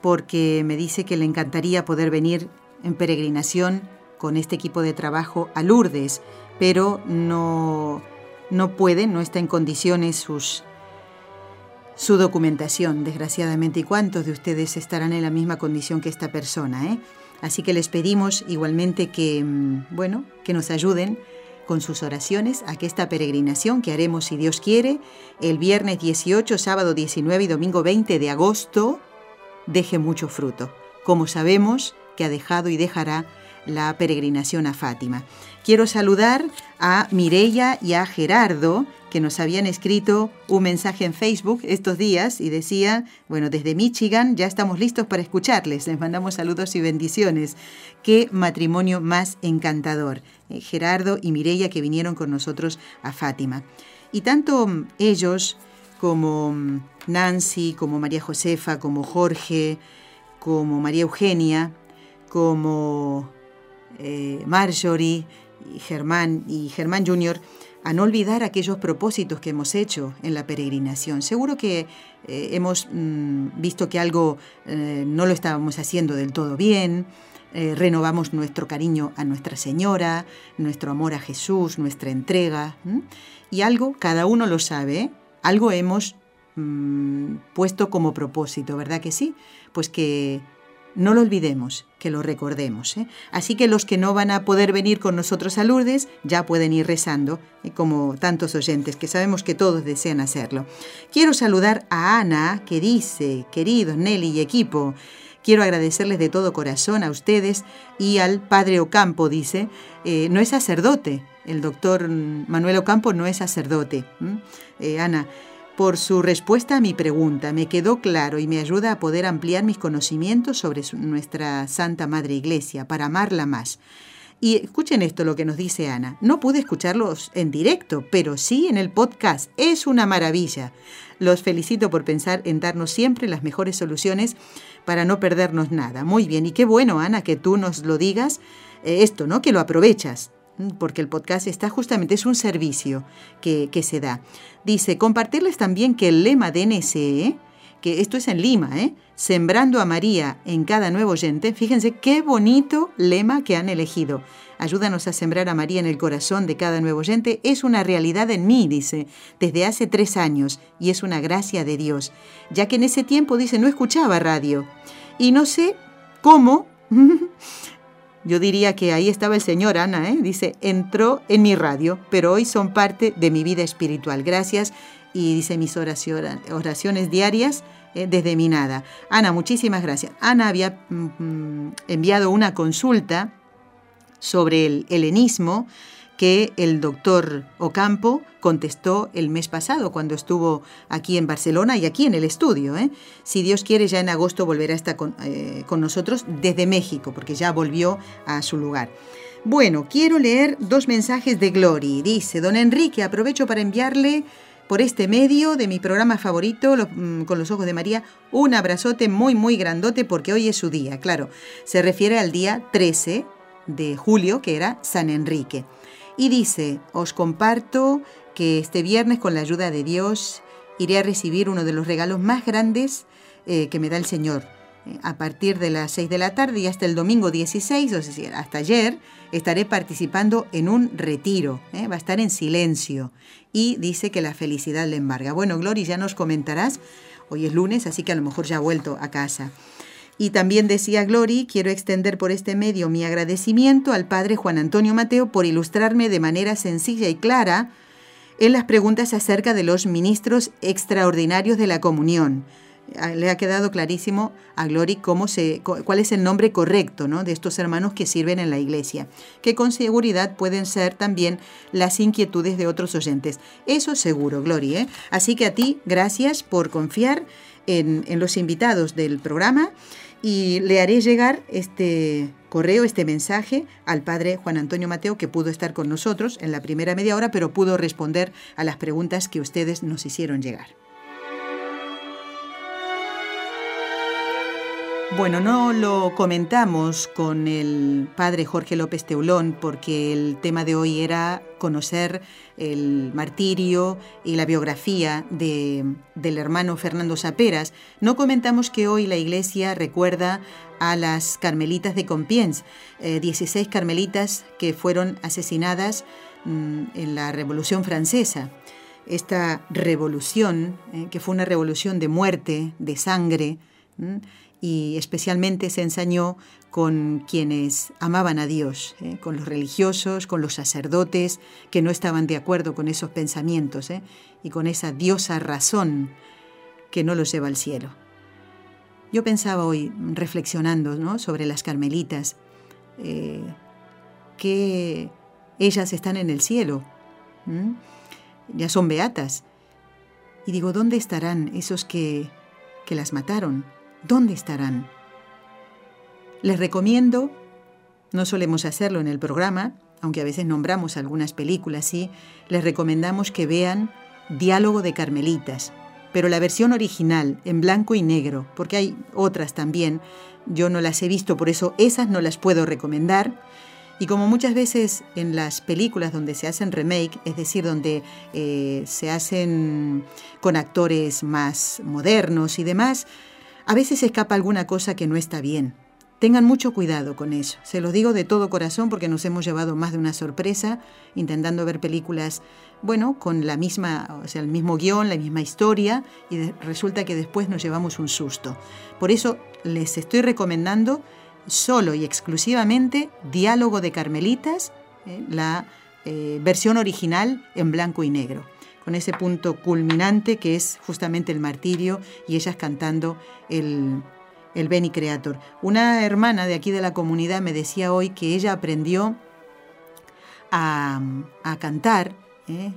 Speaker 1: porque me dice que le encantaría poder venir en peregrinación con este equipo de trabajo a Lourdes, pero no, no puede, no está en condiciones sus, su documentación, desgraciadamente. ¿Y cuántos de ustedes estarán en la misma condición que esta persona? Eh? Así que les pedimos igualmente que, mm, bueno, que nos ayuden con sus oraciones a que esta peregrinación que haremos, si Dios quiere, el viernes 18, sábado 19 y domingo 20 de agosto, deje mucho fruto, como sabemos que ha dejado y dejará la peregrinación a Fátima. Quiero saludar a Mireya y a Gerardo, que nos habían escrito un mensaje en Facebook estos días y decía, bueno, desde Michigan ya estamos listos para escucharles. Les mandamos saludos y bendiciones. Qué matrimonio más encantador. Eh, Gerardo y Mireya que vinieron con nosotros a Fátima. Y tanto ellos como Nancy, como María Josefa, como Jorge, como María Eugenia, como eh, Marjorie Germán y Germán Jr., a no olvidar aquellos propósitos que hemos hecho en la peregrinación. Seguro que eh, hemos mm, visto que algo eh, no lo estábamos haciendo del todo bien, renovamos nuestro cariño a Nuestra Señora, nuestro amor a Jesús, nuestra entrega, y algo, cada uno lo sabe, algo hemos mm, puesto como propósito, ¿verdad que sí? Pues que no lo olvidemos, que lo recordemos. ¿eh? Así que los que no van a poder venir con nosotros a Lourdes ya pueden ir rezando, ¿eh? como tantos oyentes, que sabemos que todos desean hacerlo. Quiero saludar a Ana, que dice, queridos Nelly y equipo, quiero agradecerles de todo corazón a ustedes y al padre Ocampo, dice, eh, no es sacerdote, el doctor Manuel Ocampo no es sacerdote. Ana, por su respuesta a mi pregunta. Me quedó claro y me ayuda a poder ampliar mis conocimientos sobre nuestra Santa Madre Iglesia, para amarla más. Y escuchen esto lo que nos dice Ana. No pude escucharlos en directo, pero sí en el podcast. Es una maravilla. Los felicito por pensar en darnos siempre las mejores soluciones para no perdernos nada. Muy bien, y qué bueno, Ana, que tú nos lo digas, eh, esto, ¿no? Que lo aprovechas porque el podcast está justamente, es un servicio que, se da. Dice, compartirles también que el lema de NSE, que esto es en Lima, ¿eh? Sembrando a María en cada nuevo oyente, fíjense qué bonito lema que han elegido. Ayúdanos a sembrar a María en el corazón de cada nuevo oyente. Es una realidad en mí, dice, desde hace tres años, y es una gracia de Dios, ya que en ese tiempo, dice, no escuchaba radio. Y no sé cómo [LAUGHS] Yo diría que ahí estaba el Señor, Ana, ¿eh? dice, entró en mi radio, pero hoy son parte de mi vida espiritual. Gracias. Y dice mis oraciones diarias ¿eh? desde mi nada. Ana, muchísimas gracias. Ana había mm, mm, enviado una consulta sobre el helenismo que el doctor Ocampo contestó el mes pasado cuando estuvo aquí en Barcelona y aquí en el estudio. ¿eh? Si Dios quiere, ya en agosto volverá a estar con, eh, con nosotros desde México, porque ya volvió a su lugar. Bueno, quiero leer dos mensajes de Glory. Dice, don Enrique, aprovecho para enviarle por este medio de mi programa favorito, mm, Con los Ojos de María, un abrazote muy, muy grandote porque hoy es su día. Claro, se refiere al día 13 de julio, que era San Enrique y dice, os comparto que este viernes con la ayuda de Dios iré a recibir uno de los regalos más grandes eh, que me da el Señor. Eh, a partir de las 6 de la tarde y hasta el domingo 16, o sea, hasta ayer, estaré participando en un retiro. ¿eh? Va a estar en silencio. Y dice que la felicidad le embarga. Bueno, Gloria, ya nos comentarás. Hoy es lunes, así que a lo mejor ya ha vuelto a casa. Y también decía Glory, quiero extender por este medio mi agradecimiento al padre Juan Antonio Mateo por ilustrarme de manera sencilla y clara en las preguntas acerca de los ministros extraordinarios de la comunión. Ah, le ha quedado clarísimo a Glory cómo se, cuál es el nombre correcto ¿no? de estos hermanos que sirven en la iglesia, que con seguridad pueden ser también las inquietudes de otros oyentes. Eso seguro, Glory. ¿eh? Así que a ti, gracias por confiar en, los invitados del programa y le haré llegar este correo, este mensaje al padre Juan Antonio Mateo, que pudo estar con nosotros en la primera media hora, pero pudo responder a las preguntas que ustedes nos hicieron llegar. Bueno, no lo comentamos con el padre Jorge López Teulón porque el tema de hoy era conocer el martirio y la biografía de, del hermano Fernando Saperas. No comentamos que hoy la iglesia recuerda a las carmelitas de Compiègne, 16 eh, carmelitas que fueron asesinadas mm, en la Revolución Francesa. Esta revolución, eh, que fue una revolución de muerte, de sangre, y especialmente se ensañó con quienes amaban a Dios, ¿eh? con los religiosos, con los sacerdotes que no estaban de acuerdo con esos pensamientos ¿eh? y con esa diosa razón que no los lleva al cielo. Yo pensaba hoy, reflexionando sobre las carmelitas, eh, que ellas están en el cielo, ya son beatas, y digo, ¿dónde estarán esos que, que las mataron? ¿Dónde estarán? Les recomiendo, no solemos hacerlo en el programa, aunque a veces nombramos algunas películas, sí, les recomendamos que vean Diálogo de Carmelitas, pero la versión original, en blanco y negro, porque hay otras también, yo no las he visto, por eso esas no las puedo recomendar. Y como muchas veces en las películas donde se hacen remake, es decir, donde eh, se hacen con actores más modernos y demás, a veces escapa alguna cosa que no está bien. Tengan mucho cuidado con eso. Se los digo de todo corazón porque nos hemos llevado más de una sorpresa intentando ver películas, bueno, con la misma, o sea, el mismo guion, la misma historia y resulta que después nos llevamos un susto. Por eso les estoy recomendando solo y exclusivamente Diálogo de Carmelitas, eh, la eh, versión original en blanco y negro, con ese punto culminante que es justamente el martirio y ellas cantando el, el Beni Creator. Una hermana de aquí de la comunidad me decía hoy que ella aprendió a, cantar eh,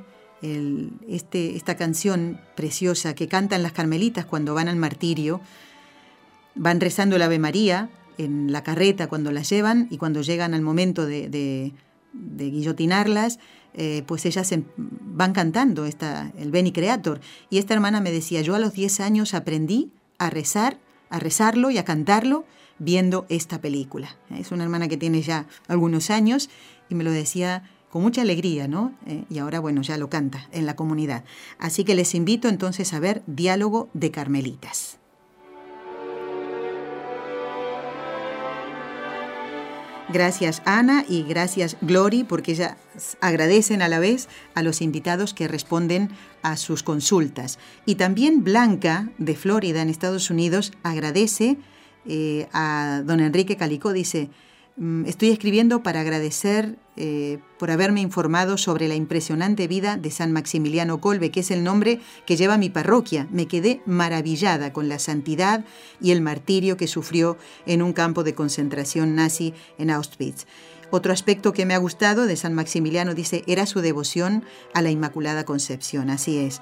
Speaker 1: este, esta canción preciosa que cantan las carmelitas cuando van al martirio. Van rezando el Ave María en la carreta cuando las llevan y cuando llegan al momento de, guillotinarlas, eh, pues ellas van cantando esta, el Beni Creator. Y esta hermana me decía, yo a los 10 años aprendí a rezar a rezarlo y a cantarlo viendo esta película. Es una hermana que tiene ya algunos años y me lo decía con mucha alegría, ¿no? Eh, y ahora, bueno, ya lo canta en la comunidad. Así que les invito entonces a ver Diálogo de Carmelitas. Gracias Ana y gracias Glory porque ellas agradecen a la vez a los invitados que responden a sus consultas. Y también Blanca de Florida en Estados Unidos agradece eh, a don Enrique Calicó, dice, Mm, estoy escribiendo para agradecer eh, por haberme informado sobre la impresionante vida de San Maximiliano Colbe, que es el nombre que lleva mi parroquia. Me quedé maravillada con la santidad y el martirio que sufrió en un campo de concentración nazi en Auschwitz. Otro aspecto que me ha gustado de San Maximiliano, dice, era su devoción a la Inmaculada Concepción. Así es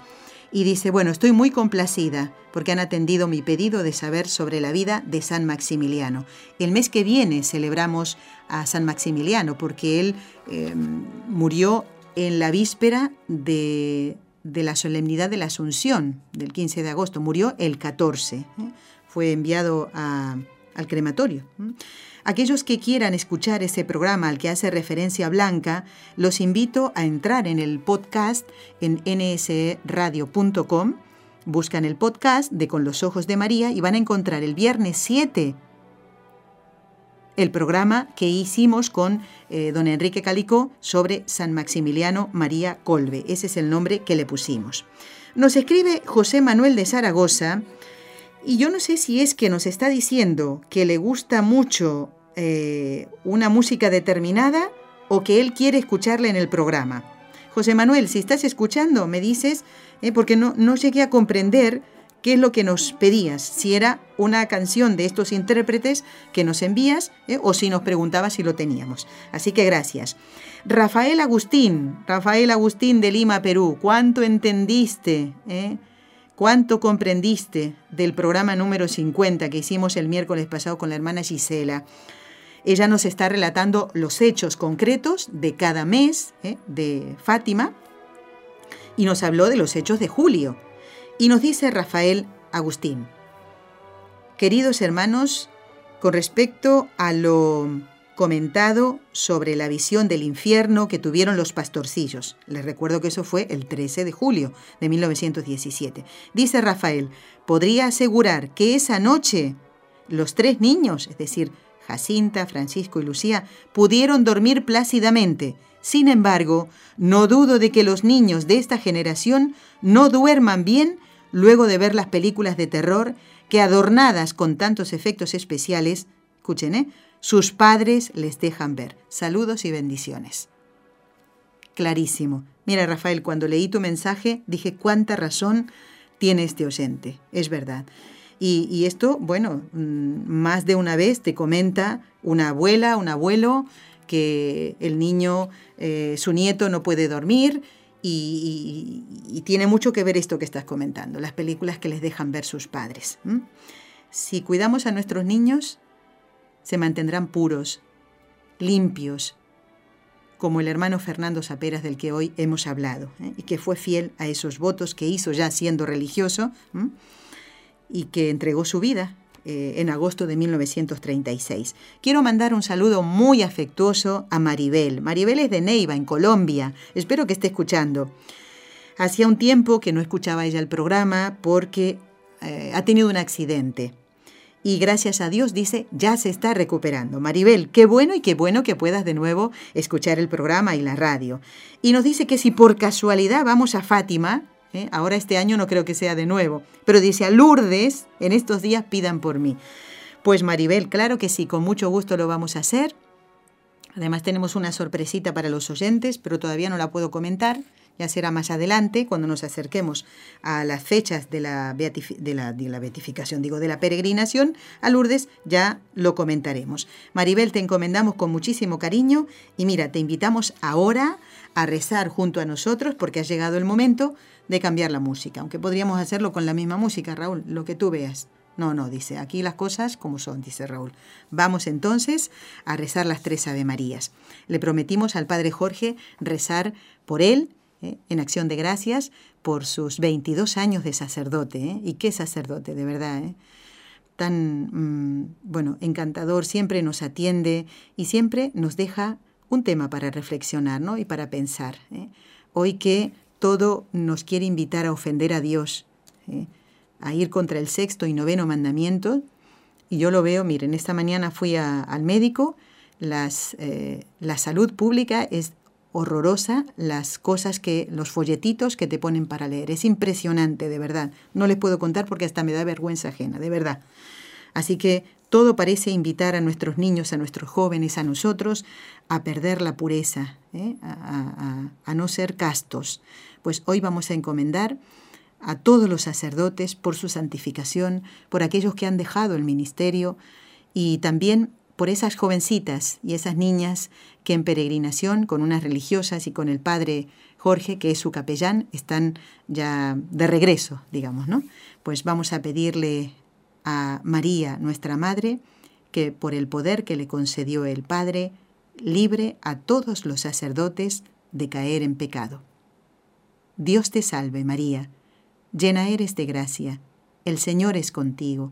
Speaker 1: y dice, bueno, estoy muy complacida porque han atendido mi pedido de saber sobre la vida de San Maximiliano. El mes que viene celebramos a San Maximiliano porque él em, murió en la víspera de, la solemnidad de la Asunción del 15 de agosto, murió el 14, ¿eh? fue enviado al crematorio. Aquellos que quieran escuchar ese programa al que hace referencia Blanca, los invito a entrar en el podcast en nsradio.com, buscan el podcast de Con los Ojos de María y van a encontrar el viernes 7 el programa que hicimos con eh, don Enrique Calicó sobre San Maximiliano María Colbe. Ese es el nombre que le pusimos. Nos escribe José Manuel de Zaragoza y yo no sé si es que nos está diciendo que le gusta mucho eh, una música determinada o que él quiere escucharla en el programa. José Manuel, si estás escuchando, me dices, eh, porque no, no llegué a comprender qué es lo que nos pedías, si era una canción de estos intérpretes que nos envías eh, o si nos preguntabas si lo teníamos. Así que gracias. Rafael Agustín, Rafael Agustín de Lima, Perú, ¿cuánto entendiste? ¿Cuánto comprendiste del programa número 50 que hicimos el miércoles pasado con la hermana Gisela? Ella nos está relatando los hechos concretos de cada mes ¿eh? de Fátima y nos habló de los hechos de julio. Y nos dice Rafael Agustín, queridos hermanos, con respecto a lo comentado sobre la visión del infierno que tuvieron los pastorcillos. Les recuerdo que eso fue el 13 de julio de 1917. Dice Rafael, podría asegurar que esa noche los tres niños, es decir, Jacinta, Francisco y Lucía, pudieron dormir plácidamente. Sin embargo, no dudo de que los niños de esta generación no duerman bien luego de ver las películas de terror que, adornadas con tantos efectos especiales, escuchen, ¿eh? Sus padres les dejan ver. Saludos y bendiciones. Clarísimo. Mira, Rafael, cuando leí tu mensaje dije cuánta razón tiene este oyente. Es verdad. Y, esto, bueno, mm, más de una vez te comenta una abuela, un abuelo, que el niño, eh, su nieto no puede dormir y, tiene mucho que ver esto que estás comentando, las películas que les dejan ver sus padres. Si cuidamos a nuestros niños, se mantendrán puros, limpios, como el hermano Fernando Saperas del que hoy hemos hablado, ¿eh? y que fue fiel a esos votos que hizo ya siendo religioso y que entregó su vida eh, en agosto de 1936. Quiero mandar un saludo muy afectuoso a Maribel. Maribel es de Neiva, en Colombia. Espero que esté escuchando. Hacía un tiempo que no escuchaba ella el programa porque eh, ha tenido un accidente. Y gracias a Dios dice, ya se está recuperando. Maribel, qué bueno y qué bueno que puedas de nuevo escuchar el programa y la radio. Y nos dice que si por casualidad vamos a Fátima, ¿eh? ahora este año no creo que sea de nuevo, pero dice a Lourdes, en estos días pidan por mí. Pues Maribel, claro que sí, con mucho gusto lo vamos a hacer. Además tenemos una sorpresita para los oyentes, pero todavía no la puedo comentar. Ya será más adelante, cuando nos acerquemos a las fechas de la, de la, beatificación, digo, de la peregrinación a Lourdes, ya lo comentaremos. Maribel, te encomendamos con muchísimo cariño y mira, te invitamos ahora a rezar junto a nosotros porque ha llegado el momento de cambiar la música, aunque podríamos hacerlo con la misma música, Raúl, lo que tú veas. No, no, dice, aquí las cosas como son, dice Raúl. Vamos entonces a rezar las tres Ave Marías. Le prometimos al Padre Jorge rezar por él, ¿eh? en acción de gracias, por sus 22 años de sacerdote. ¿eh? ¿Y qué sacerdote, de verdad? ¿eh? Tan, mm, bueno, encantador, siempre nos atiende y siempre nos deja un tema para reflexionar ¿no? y para pensar. Hoy que todo nos quiere invitar a ofender a Dios, a ir contra el sexto y noveno mandamiento. Y yo lo veo, miren, esta mañana fui al médico, las, la salud pública es horrorosa, las cosas que, los folletitos que te ponen para leer. Es impresionante, de verdad. No les puedo contar porque hasta me da vergüenza ajena, de verdad. Así que todo parece invitar a nuestros niños, a nuestros jóvenes, a nosotros, a perder la pureza, ¿eh? a no ser castos pues hoy vamos a encomendar a todos los sacerdotes por su santificación, por aquellos que han dejado el ministerio y también por esas jovencitas y esas niñas que en peregrinación con unas religiosas y con el padre Jorge, que es su capellán, están ya de regreso, digamos, ¿no? Pues vamos a pedirle a María, nuestra Madre, que por el poder que le concedió el Padre, libre a todos los sacerdotes de caer en pecado. Dios te salve María, llena eres de gracia, el Señor es contigo.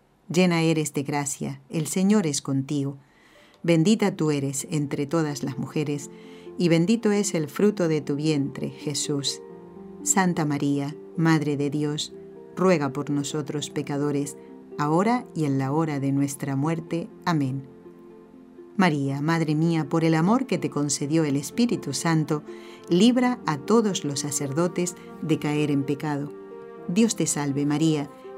Speaker 1: llena eres de gracia, el Señor es contigo. Bendita tú eres entre todas las mujeres, y bendito es el fruto de tu vientre, Jesús. Santa María, Madre de Dios, ruega por nosotros pecadores, ahora y en la hora de nuestra muerte. Amén. María, Madre mía, por el amor que te concedió el Espíritu Santo, libra a todos los sacerdotes de caer en pecado. Dios te salve María,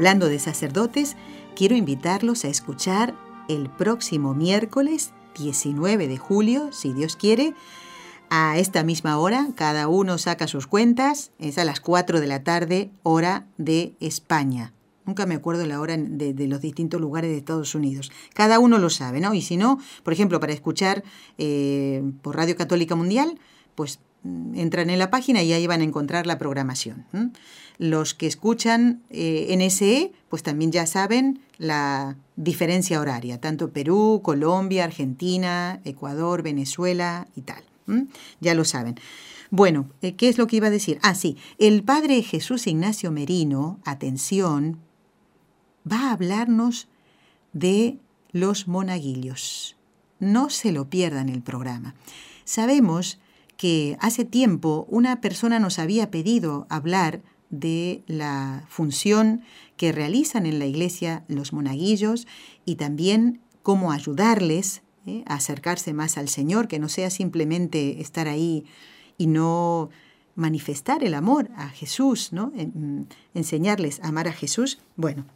Speaker 1: Hablando de sacerdotes, quiero invitarlos a escuchar el próximo miércoles 19 de julio, si Dios quiere, a esta misma hora, cada uno saca sus cuentas, es a las 4 de la tarde, hora de España. Nunca me acuerdo la hora de, los distintos lugares de Estados Unidos. Cada uno lo sabe, ¿no? Y si no, por ejemplo, para escuchar eh, por Radio Católica Mundial, pues mm, entran en la página y ahí van a encontrar la programación. Los que escuchan eh, NSE, pues también ya saben la diferencia horaria, tanto Perú, Colombia, Argentina, Ecuador, Venezuela y tal. Ya lo saben. Bueno, eh, ¿qué es lo que iba a decir? Ah, sí, el padre Jesús Ignacio Merino, atención, va a hablarnos de los monaguillos. No se lo pierdan el programa. Sabemos que hace tiempo una persona nos había pedido hablar de la función que realizan en la iglesia los monaguillos y también cómo ayudarles ¿eh? a acercarse más al Señor, que no sea simplemente estar ahí y no manifestar el amor a Jesús, ¿no? enseñarles a amar a Jesús. Bueno,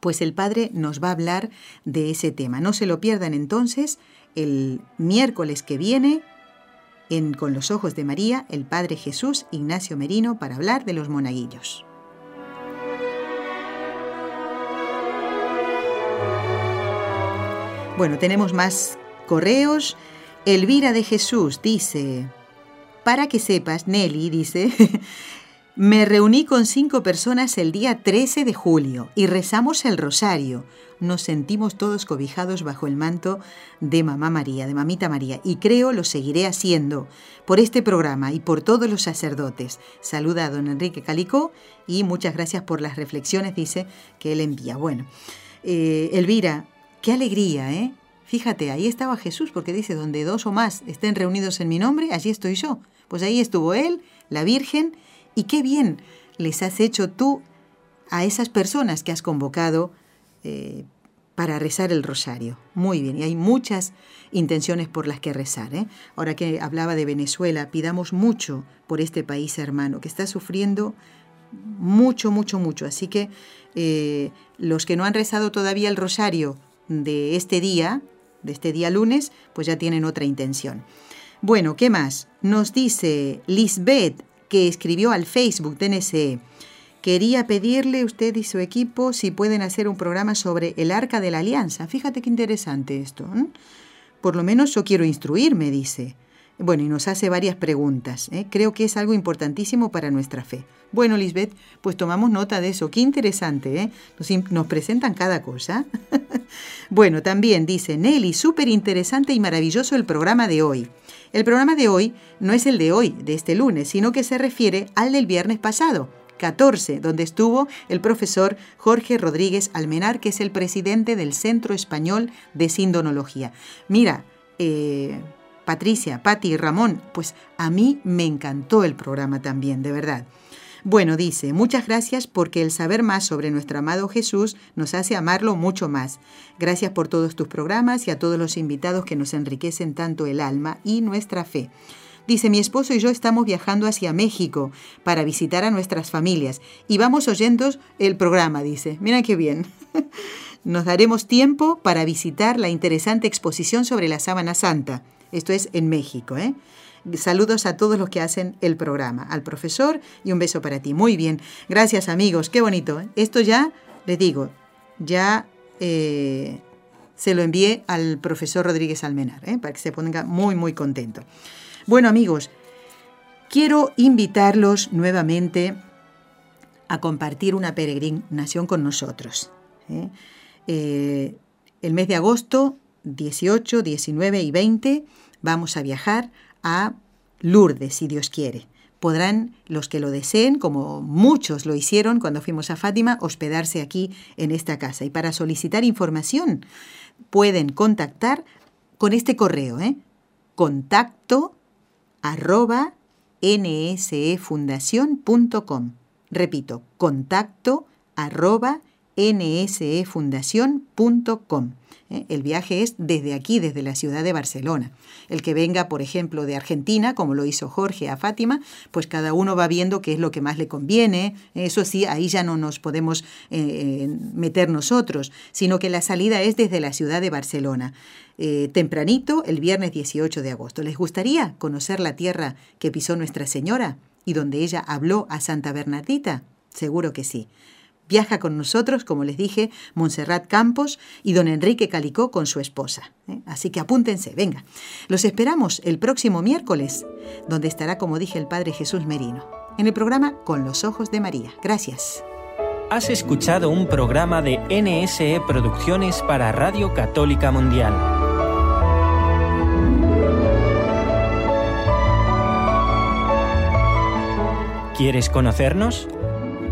Speaker 1: pues el Padre nos va a hablar de ese tema. No se lo pierdan entonces el miércoles que viene en Con los Ojos de María, el Padre Jesús Ignacio Merino para hablar de los monaguillos. Bueno, tenemos más correos. Elvira de Jesús dice, para que sepas, Nelly dice, [LAUGHS] me reuní con cinco personas el día 13 de julio y rezamos el rosario. Nos sentimos todos cobijados bajo el manto de Mamá María, de Mamita María, y creo lo seguiré haciendo por este programa y por todos los sacerdotes. Saluda a don Enrique Calicó y muchas gracias por las reflexiones, dice, que él envía. Bueno, eh, Elvira, qué alegría, ¿eh? Fíjate, ahí estaba Jesús, porque dice, donde dos o más estén reunidos en mi nombre, allí estoy yo. Pues ahí estuvo Él, la Virgen, y qué bien les has hecho tú a esas personas que has convocado eh, para rezar el rosario. Muy bien, y hay muchas intenciones por las que rezar. ¿eh? Ahora que hablaba de Venezuela, pidamos mucho por este país hermano, que está sufriendo mucho, mucho, mucho. Así que eh, los que no han rezado todavía el rosario de este día, de este día lunes, pues ya tienen otra intención. Bueno, ¿qué más? Nos dice Lisbeth, que escribió al Facebook de Quería pedirle usted y su equipo si pueden hacer un programa sobre el Arca de la Alianza. Fíjate qué interesante esto. Por lo menos yo quiero instruirme, dice. Bueno, y nos hace varias preguntas. ¿eh? Creo que es algo importantísimo para nuestra fe. Bueno, Lisbeth, pues tomamos nota de eso. Qué interesante, ¿eh? Nos, nos presentan cada cosa. [LAUGHS] bueno, también dice Nelly, súper interesante y maravilloso el programa de hoy. El programa de hoy no es el de hoy, de este lunes, sino que se refiere al del viernes pasado. 14, donde estuvo el profesor Jorge Rodríguez Almenar, que es el presidente del Centro Español de Sindonología. Mira, eh, Patricia, Patti y Ramón, pues a mí me encantó el programa también, de verdad. Bueno, dice, muchas gracias porque el saber más sobre nuestro amado Jesús nos hace amarlo mucho más. Gracias por todos tus programas y a todos los invitados que nos enriquecen tanto el alma y nuestra fe. Dice, mi esposo y yo estamos viajando hacia México para visitar a nuestras familias y vamos oyendo el programa, dice. Mira qué bien. [LAUGHS] Nos daremos tiempo para visitar la interesante exposición sobre la sábana santa. Esto es en México. ¿eh? Saludos a todos los que hacen el programa, al profesor y un beso para ti. Muy bien, gracias amigos, qué bonito. ¿eh? Esto ya, les digo, ya eh, se lo envié al profesor Rodríguez Almenar, ¿eh? para que se ponga muy, muy contento. Bueno amigos, quiero invitarlos nuevamente a compartir una peregrinación con nosotros. el mes de agosto 18, 19 y 20 vamos a viajar a Lourdes, si Dios quiere. Podrán los que lo deseen, como muchos lo hicieron cuando fuimos a Fátima, hospedarse aquí en esta casa. Y para solicitar información pueden contactar con este correo, ¿eh? contacto arroba nsefundación.com. Repito, contacto arroba nsefundación.com. ¿eh? El viaje es desde aquí, desde la ciudad de Barcelona. El que venga, por ejemplo, de Argentina, como lo hizo Jorge a Fátima, pues cada uno va viendo qué es lo que más le conviene. Eso sí, ahí ya no nos podemos eh, meter nosotros, sino que la salida es desde la ciudad de Barcelona. Eh, tempranito, el viernes 18 de agosto. ¿Les gustaría conocer la tierra que pisó Nuestra Señora y donde ella habló a Santa Bernardita? Seguro que sí. Viaja con nosotros, como les dije, Montserrat Campos y don Enrique Calicó con su esposa. ¿eh? Así que apúntense, venga. Los esperamos el próximo miércoles, donde estará, como dije, el Padre Jesús Merino, en el programa Con los Ojos de María. Gracias.
Speaker 3: Has escuchado un programa de NSE Producciones para Radio Católica Mundial. ¿Quieres conocernos?